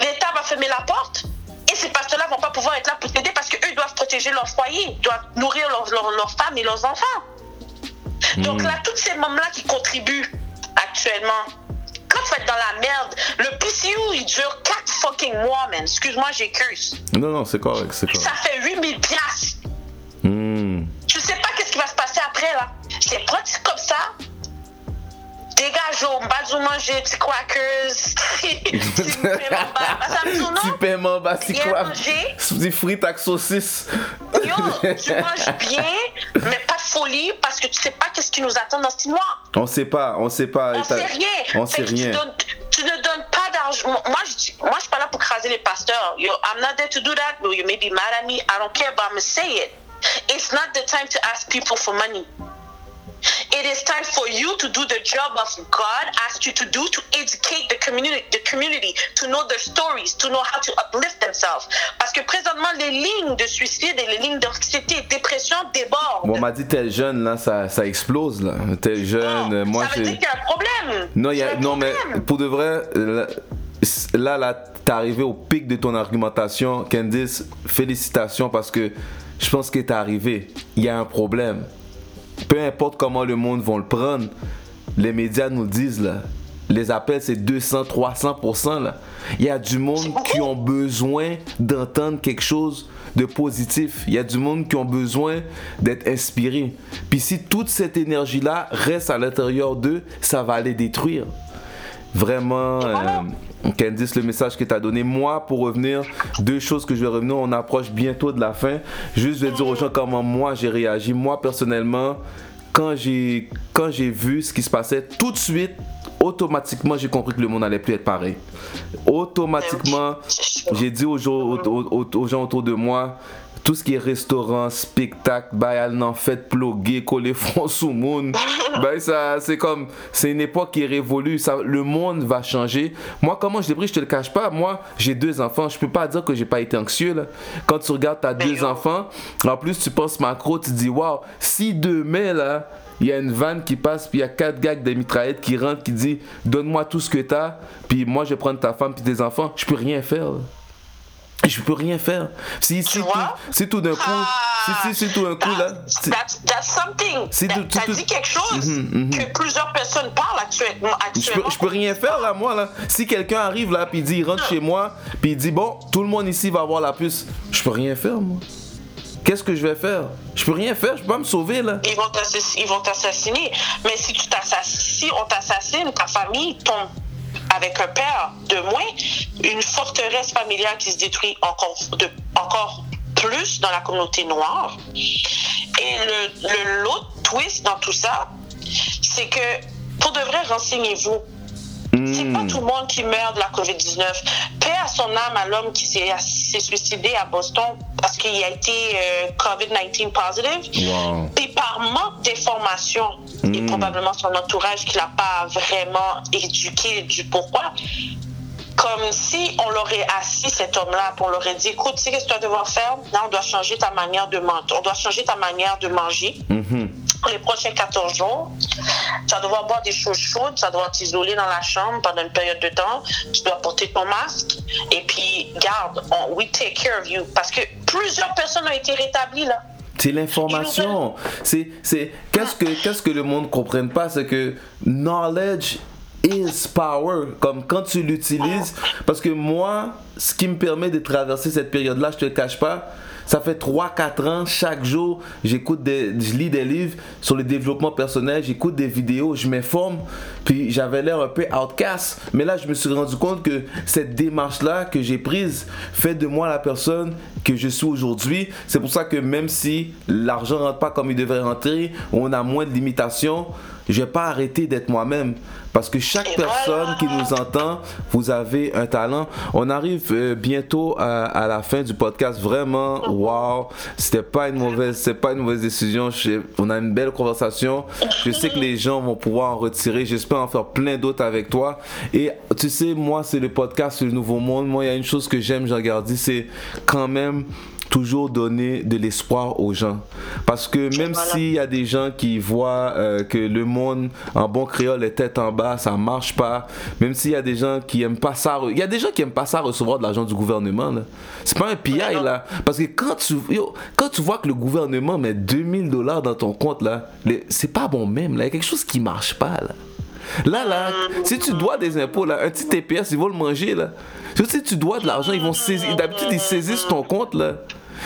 L'État va fermer la porte. Et ces pasteurs-là vont pas pouvoir être là pour t'aider parce qu'eux doivent protéger leur foyer, doivent nourrir leurs femmes et leurs enfants. Donc là, tous ces membres-là qui contribuent actuellement, quand tu vas être dans la merde, le PCU, il dure 4 fucking mois, man. Excuse-moi, j'écuse. Non, non, c'est correct, c'est Ça correct. fait 8000 piastres. Hmm. Tu sais pas qu'est-ce qui va se passer après, là. C'est pratique comme ça. Dégage au bas du manger, petits crackers. Petit paiement bas. Ça me non? Petit paiement, quoi? mangé. Des frites avec saucisse. Yo, tu manges bien, mais pas de folie parce que tu sais pas qu'est-ce qui nous attend dans 6 mois. On sait pas, on sait pas. On sait rien. On sait rien. Tu, ne donnes pas d'argent. Moi, je moi, je suis pas là pour craser les pasteurs. Yo, I'm not there to do that. You may be mad at me. I don't care, but I'm gonna say it. It's not the time to ask people for money. It is time for you to do the job of God asked you to do to educate the community, the community, to know their stories, to know how to uplift themselves. Parce que présentement, les lignes de suicide et les lignes d'anxiété et dépression débordent. Bon, on m'a dit tel jeune, là, ça, ça explose, là. Tel jeune, moi, ça veut dire qu'il y a un problème. Non, y a, non mais pour de vrai, là, là, là t'es arrivé au pic de ton argumentation. Candice, félicitations parce que je pense que t'es arrivé. Il y a un problème. Peu importe comment le monde va le prendre, les médias nous disent là. Les appels, c'est 200, 300%. Là. Il y a du monde qui ont besoin d'entendre quelque chose de positif. Il y a du monde qui ont besoin d'être inspiré. Puis si toute cette énergie-là reste à l'intérieur d'eux, ça va les détruire. Vraiment, euh, Candice, le message que tu as donné. Moi, pour revenir, deux choses que je vais revenir, on approche bientôt de la fin. Juste, je vais dire aux gens comment moi j'ai réagi. Moi, personnellement, quand j'ai quand j'ai vu ce qui se passait, tout de suite, automatiquement, j'ai compris que le monde allait plus être pareil. Automatiquement, j'ai dit aux gens, aux, aux- aux gens autour de moi, tout ce qui est restaurant, spectacle, bah, elle n'en fait ploguer, coller front sous monde. Ben, ça, c'est comme, c'est une époque qui est révolue. Ça, le monde va changer. Moi, comment je l'ai pris, je te le cache pas. Moi, j'ai deux enfants. Je peux pas dire que j'ai pas été anxieux, là. Quand tu regardes, t'as deux enfants. En plus, tu penses macro, tu te dis, waouh, si demain, là, il y a une vanne qui passe, puis il y a quatre gars avec des mitraillettes qui rentrent, qui dit Donne-moi tout ce que t'as, puis moi je vais prendre ta femme puis tes enfants. Je peux rien faire. là. Je peux rien faire. Si, si, tout, si d'un coup, si, si, si tout d'un coup là, That's, si- that's, something. That- tout- T'as tout- dit quelque chose que plusieurs personnes parlent actuellement. je peux, je peux rien faire là, moi là. Si quelqu'un arrive là, puis il dit, il rentre chez moi, puis il dit, bon, tout le monde ici va avoir la puce, je peux rien faire, moi. Qu'est-ce que je vais faire? Je peux rien faire, je peux pas me sauver là. Ils vont t'assass- ils vont t'assassiner. Mais si tu t'assassines, si on t'assassine, ta famille tombe avec un père de moins, une forteresse familiale qui se détruit encore, de, encore plus dans la communauté noire. Et le, l'autre twist dans tout ça, c'est que pour de vrai, renseignez-vous. C'est pas tout le monde qui meurt de la COVID-19. Paix à son âme à l'homme qui s'est s'est suicidé à Boston parce qu'il a été euh, COVID-19 positive. Wow. Et par manque d'information, et probablement son entourage qui l'a pas vraiment éduqué du pourquoi, comme si on l'aurait assis, cet homme-là, on l'aurait dit, écoute, tu sais qu'est-ce que tu dois devoir faire? Là, on doit changer ta manière de manger. On doit changer ta manière de manger. Pour les prochains 14 jours, tu vas devoir boire des choses chaudes, tu vas devoir t'isoler dans la chambre pendant une période de temps, tu dois porter ton masque, et puis, garde, on, we take care of you. Parce que plusieurs personnes ont été rétablies, là. C'est l'information. C'est, c'est, qu'est-ce que, qu'est-ce que le monde comprenne pas, c'est que knowledge is power. Comme quand tu l'utilises, parce que moi, ce qui me permet de traverser cette période-là, je te le cache pas, ça fait 3-4 ans, chaque jour, j'écoute des, je lis des livres sur le développement personnel, j'écoute des vidéos, je m'informe, puis j'avais l'air un peu outcast. Mais là, je me suis rendu compte que cette démarche-là que j'ai prise fait de moi la personne que je suis aujourd'hui. C'est pour ça que même si l'argent rentre pas comme il devrait rentrer, on a moins de limitations, je vais pas arrêter d'être moi-même. Parce que chaque personne qui nous entend, vous avez un talent. On arrive euh, bientôt à, à la fin du podcast. Vraiment, wow, c'était pas une mauvaise, c'est pas une mauvaise décision. Je- on a une belle conversation. Je sais que les gens vont pouvoir en retirer. J'espère en faire plein d'autres avec toi. Et tu sais, moi, c'est le podcast Le Nouveau Monde. Moi, il y a une chose que j'aime, Jean Gardy, c'est quand même toujours donner de l'espoir aux gens. Parce que même Voilà. s'il y a des gens qui voient euh, que le monde en bon créole est tête en bas, ça marche pas, même s'il y a des gens qui aiment pas ça, il y a des gens qui aiment pas ça recevoir de l'argent du gouvernement. C'est pas un PI là, parce que quand tu yo, quand tu vois que le gouvernement met 2000 dollars dans ton compte là, c'est pas bon même là, il y a quelque chose qui marche pas là. Là, là, si tu dois des impôts, là, un petit TPS, ils vont le manger, là. Si tu dois de l'argent, ils vont saisir. D'habitude, ils saisissent ton compte, là.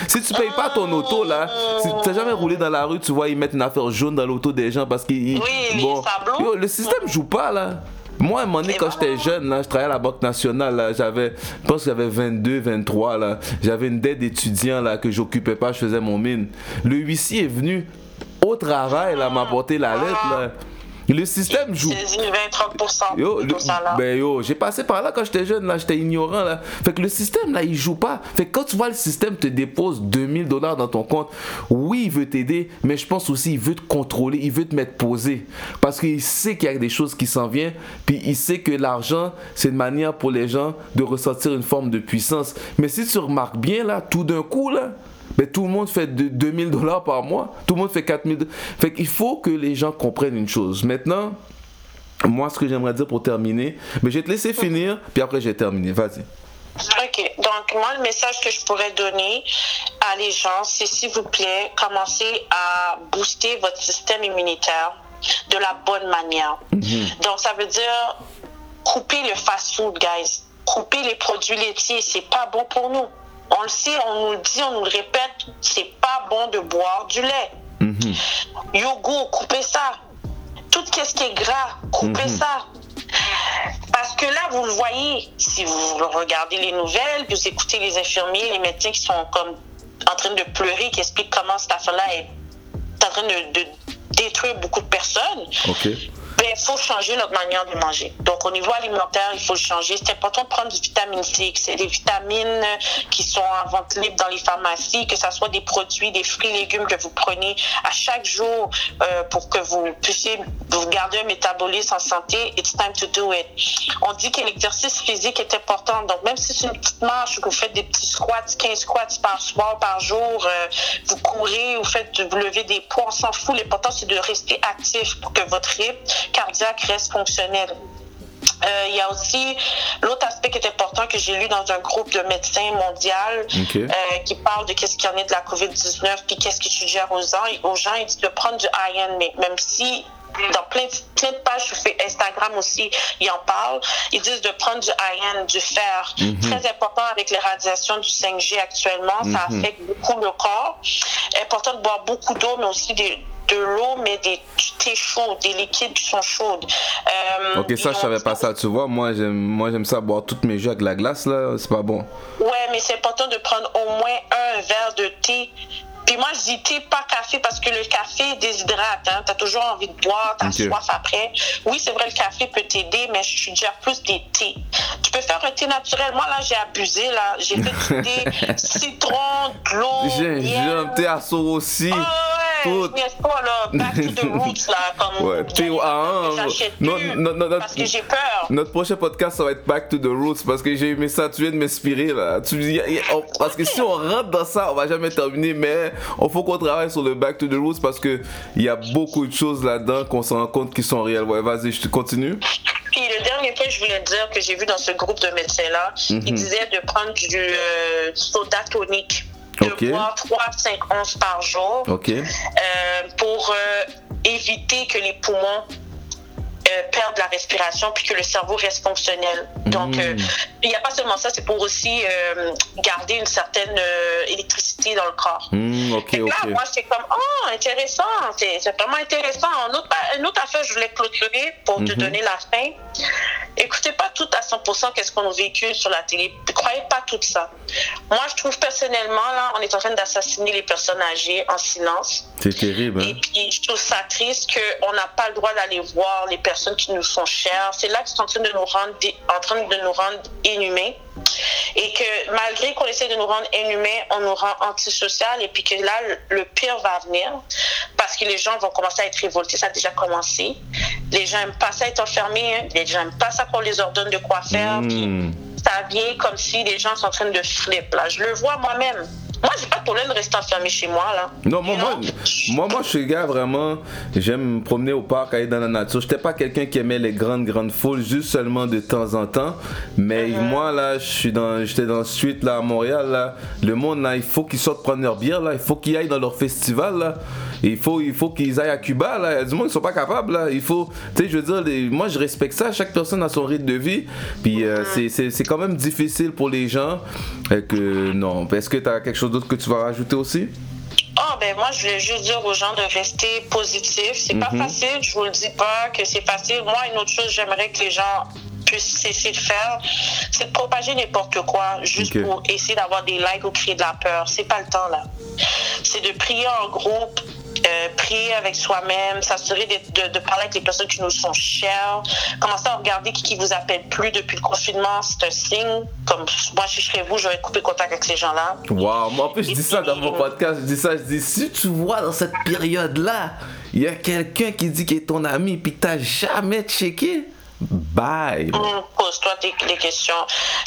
Si tu payes pas ton auto, là, si t'as jamais roulé dans la rue, tu vois, ils mettent une affaire jaune dans l'auto des gens parce qu'ils. Oui, tableaux. Yo, le système joue pas, là. Moi, à un moment donné, quand j'étais jeune, là, je travaillais à la Banque nationale, là, j'avais, je pense que j'avais 22, 23, là. J'avais une dette d'étudiant, là, que j'occupais pas, je faisais mon mine. Le huissier est venu au travail, là, m'apporter la lettre, là. Le système joue. C'est 20-30% Yo, de le- tout ça là. ben yo, j'ai passé par là quand j'étais jeune, là, j'étais ignorant, là. Fait que le système, là, il joue pas. Fait que quand tu vois le système te dépose 2000 dollars dans ton compte, oui, il veut t'aider, mais je pense aussi, il veut te contrôler, il veut te mettre posé. Parce qu'il sait qu'il y a des choses qui s'en viennent, puis il sait que l'argent, c'est une manière pour les gens de ressentir une forme de puissance. Mais si tu remarques bien, là, tout d'un coup, là, ben, tout le monde fait de- 2000 dollars par mois. Tout le monde fait 4000 dollars. Fait qu'il faut que les gens comprennent une chose. Maintenant, moi, ce que j'aimerais dire pour terminer, mais je vais te laisser finir, puis après, je vais terminer. Vas-y. OK. Donc, moi, le message que je pourrais donner à les gens, c'est s'il vous plaît, commencez à booster votre système immunitaire de la bonne manière. Donc, ça veut dire couper le fast-food, guys. Couper les produits laitiers, c'est pas bon pour nous. On le sait, on nous le dit, on nous le répète, c'est pas bon de boire du lait. Yogourt, coupez ça. Tout ce qui est gras, coupez ça. Parce que là, vous le voyez, si vous regardez les nouvelles, vous écoutez les infirmiers, les médecins qui sont comme en train de pleurer, qui expliquent comment cette affaire-là est en train de, de détruire beaucoup de personnes. Ben, il faut changer notre manière de manger. Donc, au niveau alimentaire, il faut changer. C'est important de prendre du vitamine C. C'est des vitamines qui sont en vente libre dans les pharmacies, que ce soit des produits, des fruits, légumes que vous prenez à chaque jour euh, pour que vous puissiez vous garder un métabolisme en santé. It's time to do it. On dit que l'exercice physique est important. Donc, même si c'est une petite marche ou que vous faites des petits squats, 15 squats par soir, par jour, euh, vous courez, vous faites, vous levez des poids, on s'en fout. L'important, c'est de rester actif pour que votre rythme cardiaque reste fonctionnel. Euh, Il y a aussi l'autre aspect qui est important que j'ai lu dans un groupe de médecins mondial euh, qui parle de qu'est-ce qu'il y en est de la COVID-19 puis qu'est-ce qu'ils suggèrent aux gens. Aux gens, ils disent de prendre du iron, mais même si dans plein de, plein de pages sur Instagram aussi, ils en parlent. Ils disent de prendre du iron, du fer. Très important avec les radiations du 5G actuellement. Ça affecte beaucoup le corps. Important de boire beaucoup d'eau, mais aussi des- de l'eau, mais des, thé chaud, des liquides qui sont chauds. Euh, Ok, ça, je savais pas ça, tu vois. Moi, j'aime, moi, j'aime ça boire toutes mes jus avec la glace, là. C'est pas bon. Ouais, mais c'est important de prendre au moins un verre de thé. Puis moi, je dis thé, pas café, parce que le café déshydrate. Hein. Tu as toujours envie de boire, tu as Ok. soif après. Oui, c'est vrai, le café peut t'aider, mais je suggère plus des thés. Tu peux faire un thé naturel. Moi, là, j'ai abusé. là. J'ai fait du thé, citron, de l'eau. Gingembre, miel. thé à aussi. Ah ouais, Niaise pas, là. Back to the roots, là. Comme Ouais, thé au- ah, ah, J'achète non, plus non, non, non. parce que j'ai peur. Notre prochain podcast, ça va être Back to the Roots parce que j'ai aimé ça. Tu viens de m'inspirer là. Tu, y y on- parce que si on rentre dans ça, on va jamais terminer. Mais il faut qu'on travaille sur le Back to the Roots parce que il y a beaucoup de choses là-dedans qu'on se rend compte qui sont réelles. Ouais, vas-y, je te continue. Puis le dernier point, je voulais dire que j'ai vu dans ce groupe de médecins-là, Mhm. ils disaient de prendre du euh, soda tonique, de boire 3 à 5 onces par jour. Euh, pour euh, éviter que les poumons euh, perdent la respiration puis que le cerveau reste fonctionnel. Donc, euh, il n'y a pas seulement ça, c'est pour aussi euh, garder une certaine euh, électricité dans le corps. Hmm, que là, moi, c'est comme, oh, intéressant, c'est vraiment intéressant. Une autre, une autre affaire, je voulais clôturer pour te Mhm. donner la fin. Écoutez pas tout à 100% qu'est-ce qu'on nous véhicule sur la télé. Ne croyez pas tout ça. Moi, je trouve personnellement, là, on est en train d'assassiner les personnes âgées en silence. C'est terrible. Et Hein? puis, je trouve ça triste qu'on n'a pas le droit d'aller voir les personnes qui nous sont chères. C'est là qu'ils sont en train de nous rendre, en train de nous rendre inhumains. Et que malgré qu'on essaie de nous rendre inhumains, on nous rend antisocial. Et puis que là, le, pire va venir. Parce que les gens vont commencer à être révoltés. Ça a déjà commencé. Les gens n'aiment pas ça être enfermés. hein. Les gens n'aiment pas ça qu'on les ordonne de quoi faire. Puis Hmm. ça vient comme si les gens sont en train de flip. Là. Je le vois moi-même. Moi, j'ai pas de problème de rester enfermé chez moi. Là. Non, moi, moi, moi, moi, je suis gars vraiment. J'aime me promener au parc, aller dans la nature. J'étais pas quelqu'un qui aimait les grandes, grandes foules, juste seulement de temps en temps. Mais Uh-huh. moi, là, je suis dans, j'étais dans le street, là, à Montréal, là. Le monde, là, il faut qu'ils sortent prendre leur bière, là. Il faut qu'ils aillent dans leur festival, là. Il faut, il faut qu'ils aillent à Cuba, là. Du monde qui sont pas capables, là. Il faut, tu sais, je veux dire, les- moi, je respecte ça. Chaque personne a son rythme de vie. Puis, euh, c'est- c'est c'est quand même difficile pour les gens. Et que, non. Est-ce que tu as quelque chose d'autre que tu vas rajouter aussi? Ah ben moi je voulais juste dire aux gens de rester positifs. C'est pas facile, je vous le dis pas que c'est facile. Moi une autre chose j'aimerais que les gens puissent cesser de faire, c'est de propager n'importe quoi juste pour essayer d'avoir des likes ou créer de la peur. C'est pas le temps là. C'est de prier en groupe euh, prier avec soi-même, s'assurer de, de, parler avec les personnes qui nous sont chères, commencer à regarder qui, qui vous appelle plus depuis le confinement, c'est un signe. Comme moi, si je serais vous, j'aurais coupé contact avec ces gens-là. Wow, moi en plus, je dis ça dans mon podcast, je dis ça, je dis, si tu vois dans cette période-là, il y a quelqu'un qui dit qu'il est ton ami, puis t'as jamais checké, Bye. Mm, pose-toi des, questions.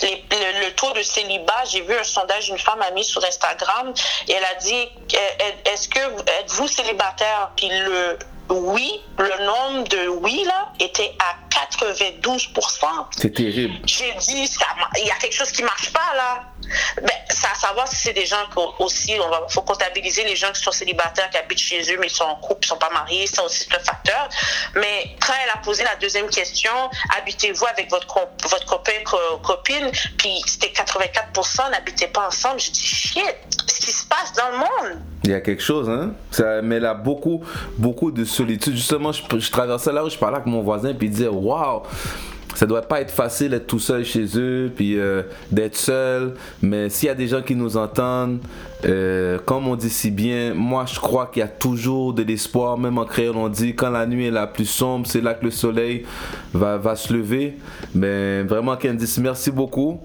le, taux de célibat, j'ai vu un sondage d'une femme a mis sur Instagram et elle a dit est-ce que êtes-vous célibataire? Puis le oui, le nombre de oui là était à 92 C'est terrible. J'ai dit il y a quelque chose qui marche pas là. Ben, ça à savoir si c'est des gens qui aussi, on va, faut comptabiliser les gens qui sont célibataires, qui habitent chez eux, mais ils sont en couple, ils sont pas mariés, ça aussi c'est un facteur. Mais quand elle a posé la deuxième question, habitez-vous avec votre, votre copain, copine, puis c'était 84%, n'habitez pas ensemble, je dis shit, ce qui se passe dans le monde. Il y a quelque chose, hein? Ça, mais là, beaucoup, beaucoup de solitude. Justement, je, je traversais là où je parlais avec mon voisin, puis il disait, waouh! ça doit pas être facile d'être tout seul chez eux, puis euh, d'être seul. Mais s'il y a des gens qui nous entendent, euh, comme on dit si bien, moi je crois qu'il y a toujours de l'espoir. Même en créole, on dit quand la nuit est la plus sombre, c'est là que le soleil va, va se lever. Mais vraiment, Candice, merci beaucoup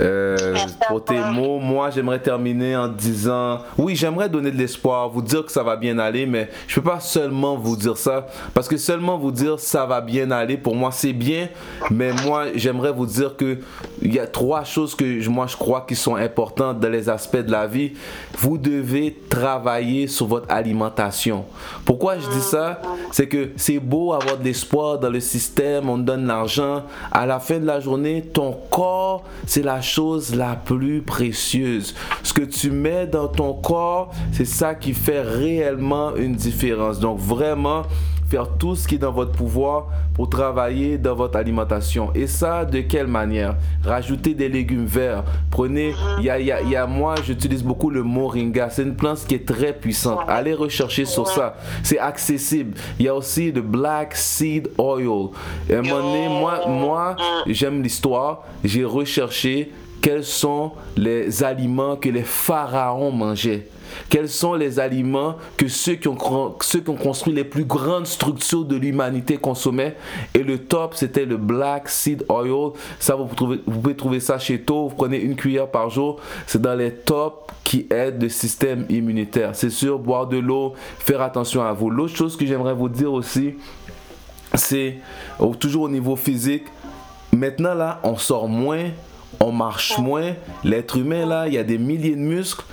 euh, pour tes mots. Moi, j'aimerais terminer en disant oui, j'aimerais donner de l'espoir, vous dire que ça va bien aller, mais je peux pas seulement vous dire ça. Parce que seulement vous dire ça va bien aller, pour moi, c'est bien. Mais moi, j'aimerais vous dire que il y a trois choses que moi je crois qui sont importantes dans les aspects de la vie. Vous devez travailler sur votre alimentation. Pourquoi je dis ça? C'est que c'est beau avoir de l'espoir dans le système, on donne l'argent. À la fin de la journée, ton corps, c'est la chose la plus précieuse. Ce que tu mets dans ton corps, c'est ça qui fait réellement une différence. Donc vraiment, faire tout ce qui est dans votre pouvoir pour travailler dans votre alimentation. Et ça, de quelle manière? Rajouter des légumes verts. Prenez, il y a, y, y a, moi, j'utilise beaucoup le moringa. C'est une plante qui est très puissante. Allez rechercher sur ça. C'est accessible. Il y a aussi le black seed oil. Et à un moment donné, moi, moi j'aime l'histoire. J'ai recherché quels sont les aliments que les pharaons mangeaient? Quels sont les aliments que ceux qui ont, construit les plus grandes structures de l'humanité consommaient? Et le top, c'était le black seed oil. Ça, vous pouvez, trouver ça chez To. Vous prenez une cuillère par jour. C'est dans les tops qui aident le système immunitaire. C'est sûr, boire de l'eau, faire attention à vous. L'autre chose que j'aimerais vous dire aussi, c'est toujours au niveau physique. Maintenant, là, on sort moins, on marche moins. L'être humain, là, il y a des milliers de muscles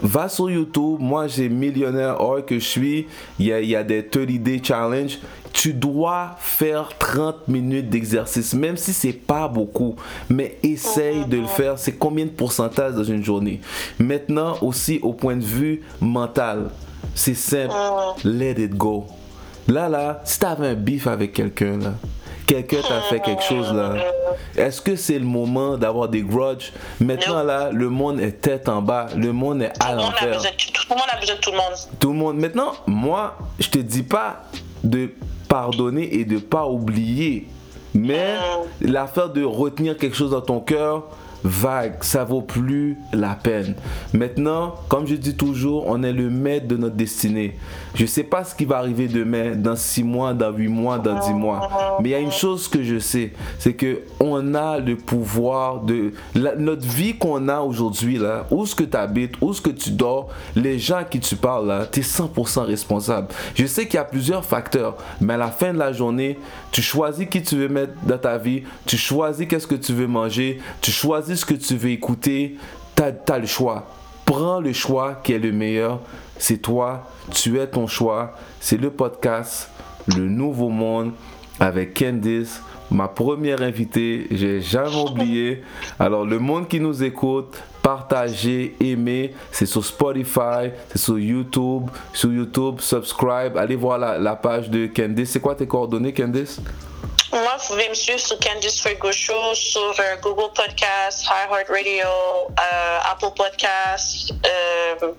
va sur YouTube. Moi, j'ai millionnaire or que je suis. Il y a, y a des 30 day challenge. Tu dois faire 30 minutes d'exercice, même si c'est pas beaucoup. Mais essaye de le faire. C'est combien de pourcentage dans une journée? Maintenant, aussi au point de vue mental, c'est simple. Let it go. Là, là, si t'avais un bif avec quelqu'un, là, quelqu'un t'a fait quelque chose là. Est-ce que c'est le moment d'avoir des grudges? Maintenant là, le monde est tête en bas, le monde est à l'envers. Tout le monde a besoin de tout le monde. Tout le monde. Maintenant, moi, je te dis pas de pardonner et de pas oublier, mais mm. l'affaire de retenir quelque chose dans ton cœur, vague, ça vaut plus la peine. Maintenant, comme je dis toujours, on est le maître de notre destinée. Je sais pas ce qui va arriver demain, dans 6 mois, dans 8 mois, dans 10 mois. Mais il y a une chose que je sais, c'est que on a le pouvoir de notre vie qu'on a aujourd'hui là, où ce que tu habites, où ce que tu dors, les gens à qui tu parles là, tu es 100% responsable. Je sais qu'il y a plusieurs facteurs, mais à la fin de la journée, tu choisis qui tu veux mettre dans ta vie, tu choisis qu'est-ce que tu veux manger, tu choisis que tu veux écouter, tu as, le choix. Prends le choix qui est le meilleur. C'est toi, tu es ton choix. C'est le podcast Le Nouveau Monde avec Candice, ma première invitée. J'ai jamais oublié. Alors, le monde qui nous écoute, partagez, aimez. C'est sur Spotify, c'est sur YouTube. Sur YouTube, subscribe. Allez voir la, la page de Candice. C'est quoi tes coordonnées, Candice? Moi, vous pouvez me suivre sur Candice Fuego Show, sur euh, Google Podcast, iHeartRadio, euh, Apple Podcast, euh,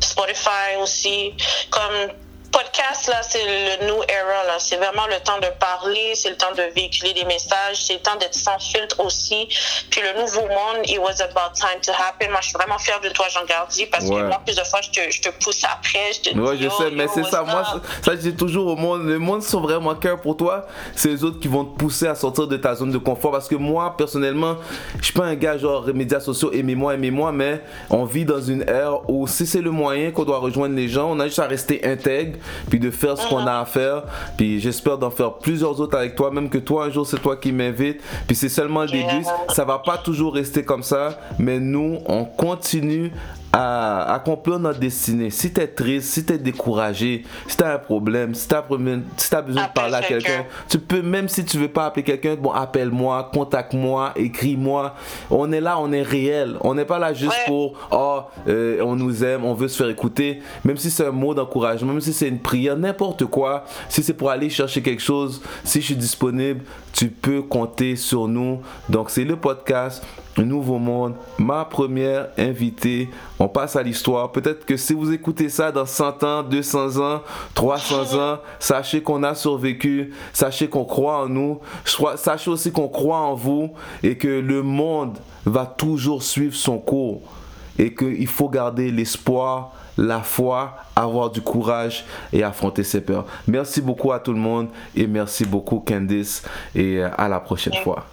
Spotify aussi. Comme podcast, là, c'est le new era, là. C'est vraiment le temps de parler, c'est le temps de véhiculer des messages, c'est le temps d'être sans filtre aussi. Puis le nouveau monde, it was about time to happen. Moi, je suis vraiment fière de toi, Jean Gardi, parce que moi, plus de fois, je te, je te pousse après, je te dis, Ouais, je yo, sais, mais c'est ça. Moi, ça, je dis toujours au monde. Le monde sont vraiment cœur pour toi. C'est les autres qui vont te pousser à sortir de ta zone de confort. Parce que moi, personnellement, je suis pas un gars genre médias sociaux, aimez-moi, aimez-moi, mais on vit dans une ère où si c'est le moyen qu'on doit rejoindre les gens, on a juste à rester intègre, puis de faire ce qu'on a à faire. Puis j'espère d'en faire plusieurs autres avec toi, même que toi, un jour, c'est toi qui m'invites. Puis c'est seulement le début. Ça va pas toujours rester comme ça, mais nous, on continue à accomplir notre destinée. Si tu es triste, si tu es découragé, si tu as un problème, si tu as, besoin de parler à quelqu'un, tu peux, même si tu veux pas appeler quelqu'un, bon, appelle-moi, contacte-moi, écris-moi. On est là, on est réel. On n'est pas là juste Ouais. pour, oh, euh, on nous aime, on veut se faire écouter. Même si c'est un mot d'encouragement, même si c'est une prière, n'importe quoi, si c'est pour aller chercher quelque chose, si je suis disponible, tu peux compter sur nous. Donc, c'est le podcast. Nouveau Monde, ma première invitée. On passe à l'histoire. Peut-être que si vous écoutez ça dans 100 ans, 200 ans, 300 ans, sachez qu'on a survécu, sachez qu'on croit en nous, sachez aussi qu'on croit en vous et que le monde va toujours suivre son cours et qu'il faut garder l'espoir, la foi, avoir du courage et affronter ses peurs. Merci beaucoup à tout le monde et merci beaucoup Candice et euh, à la prochaine fois.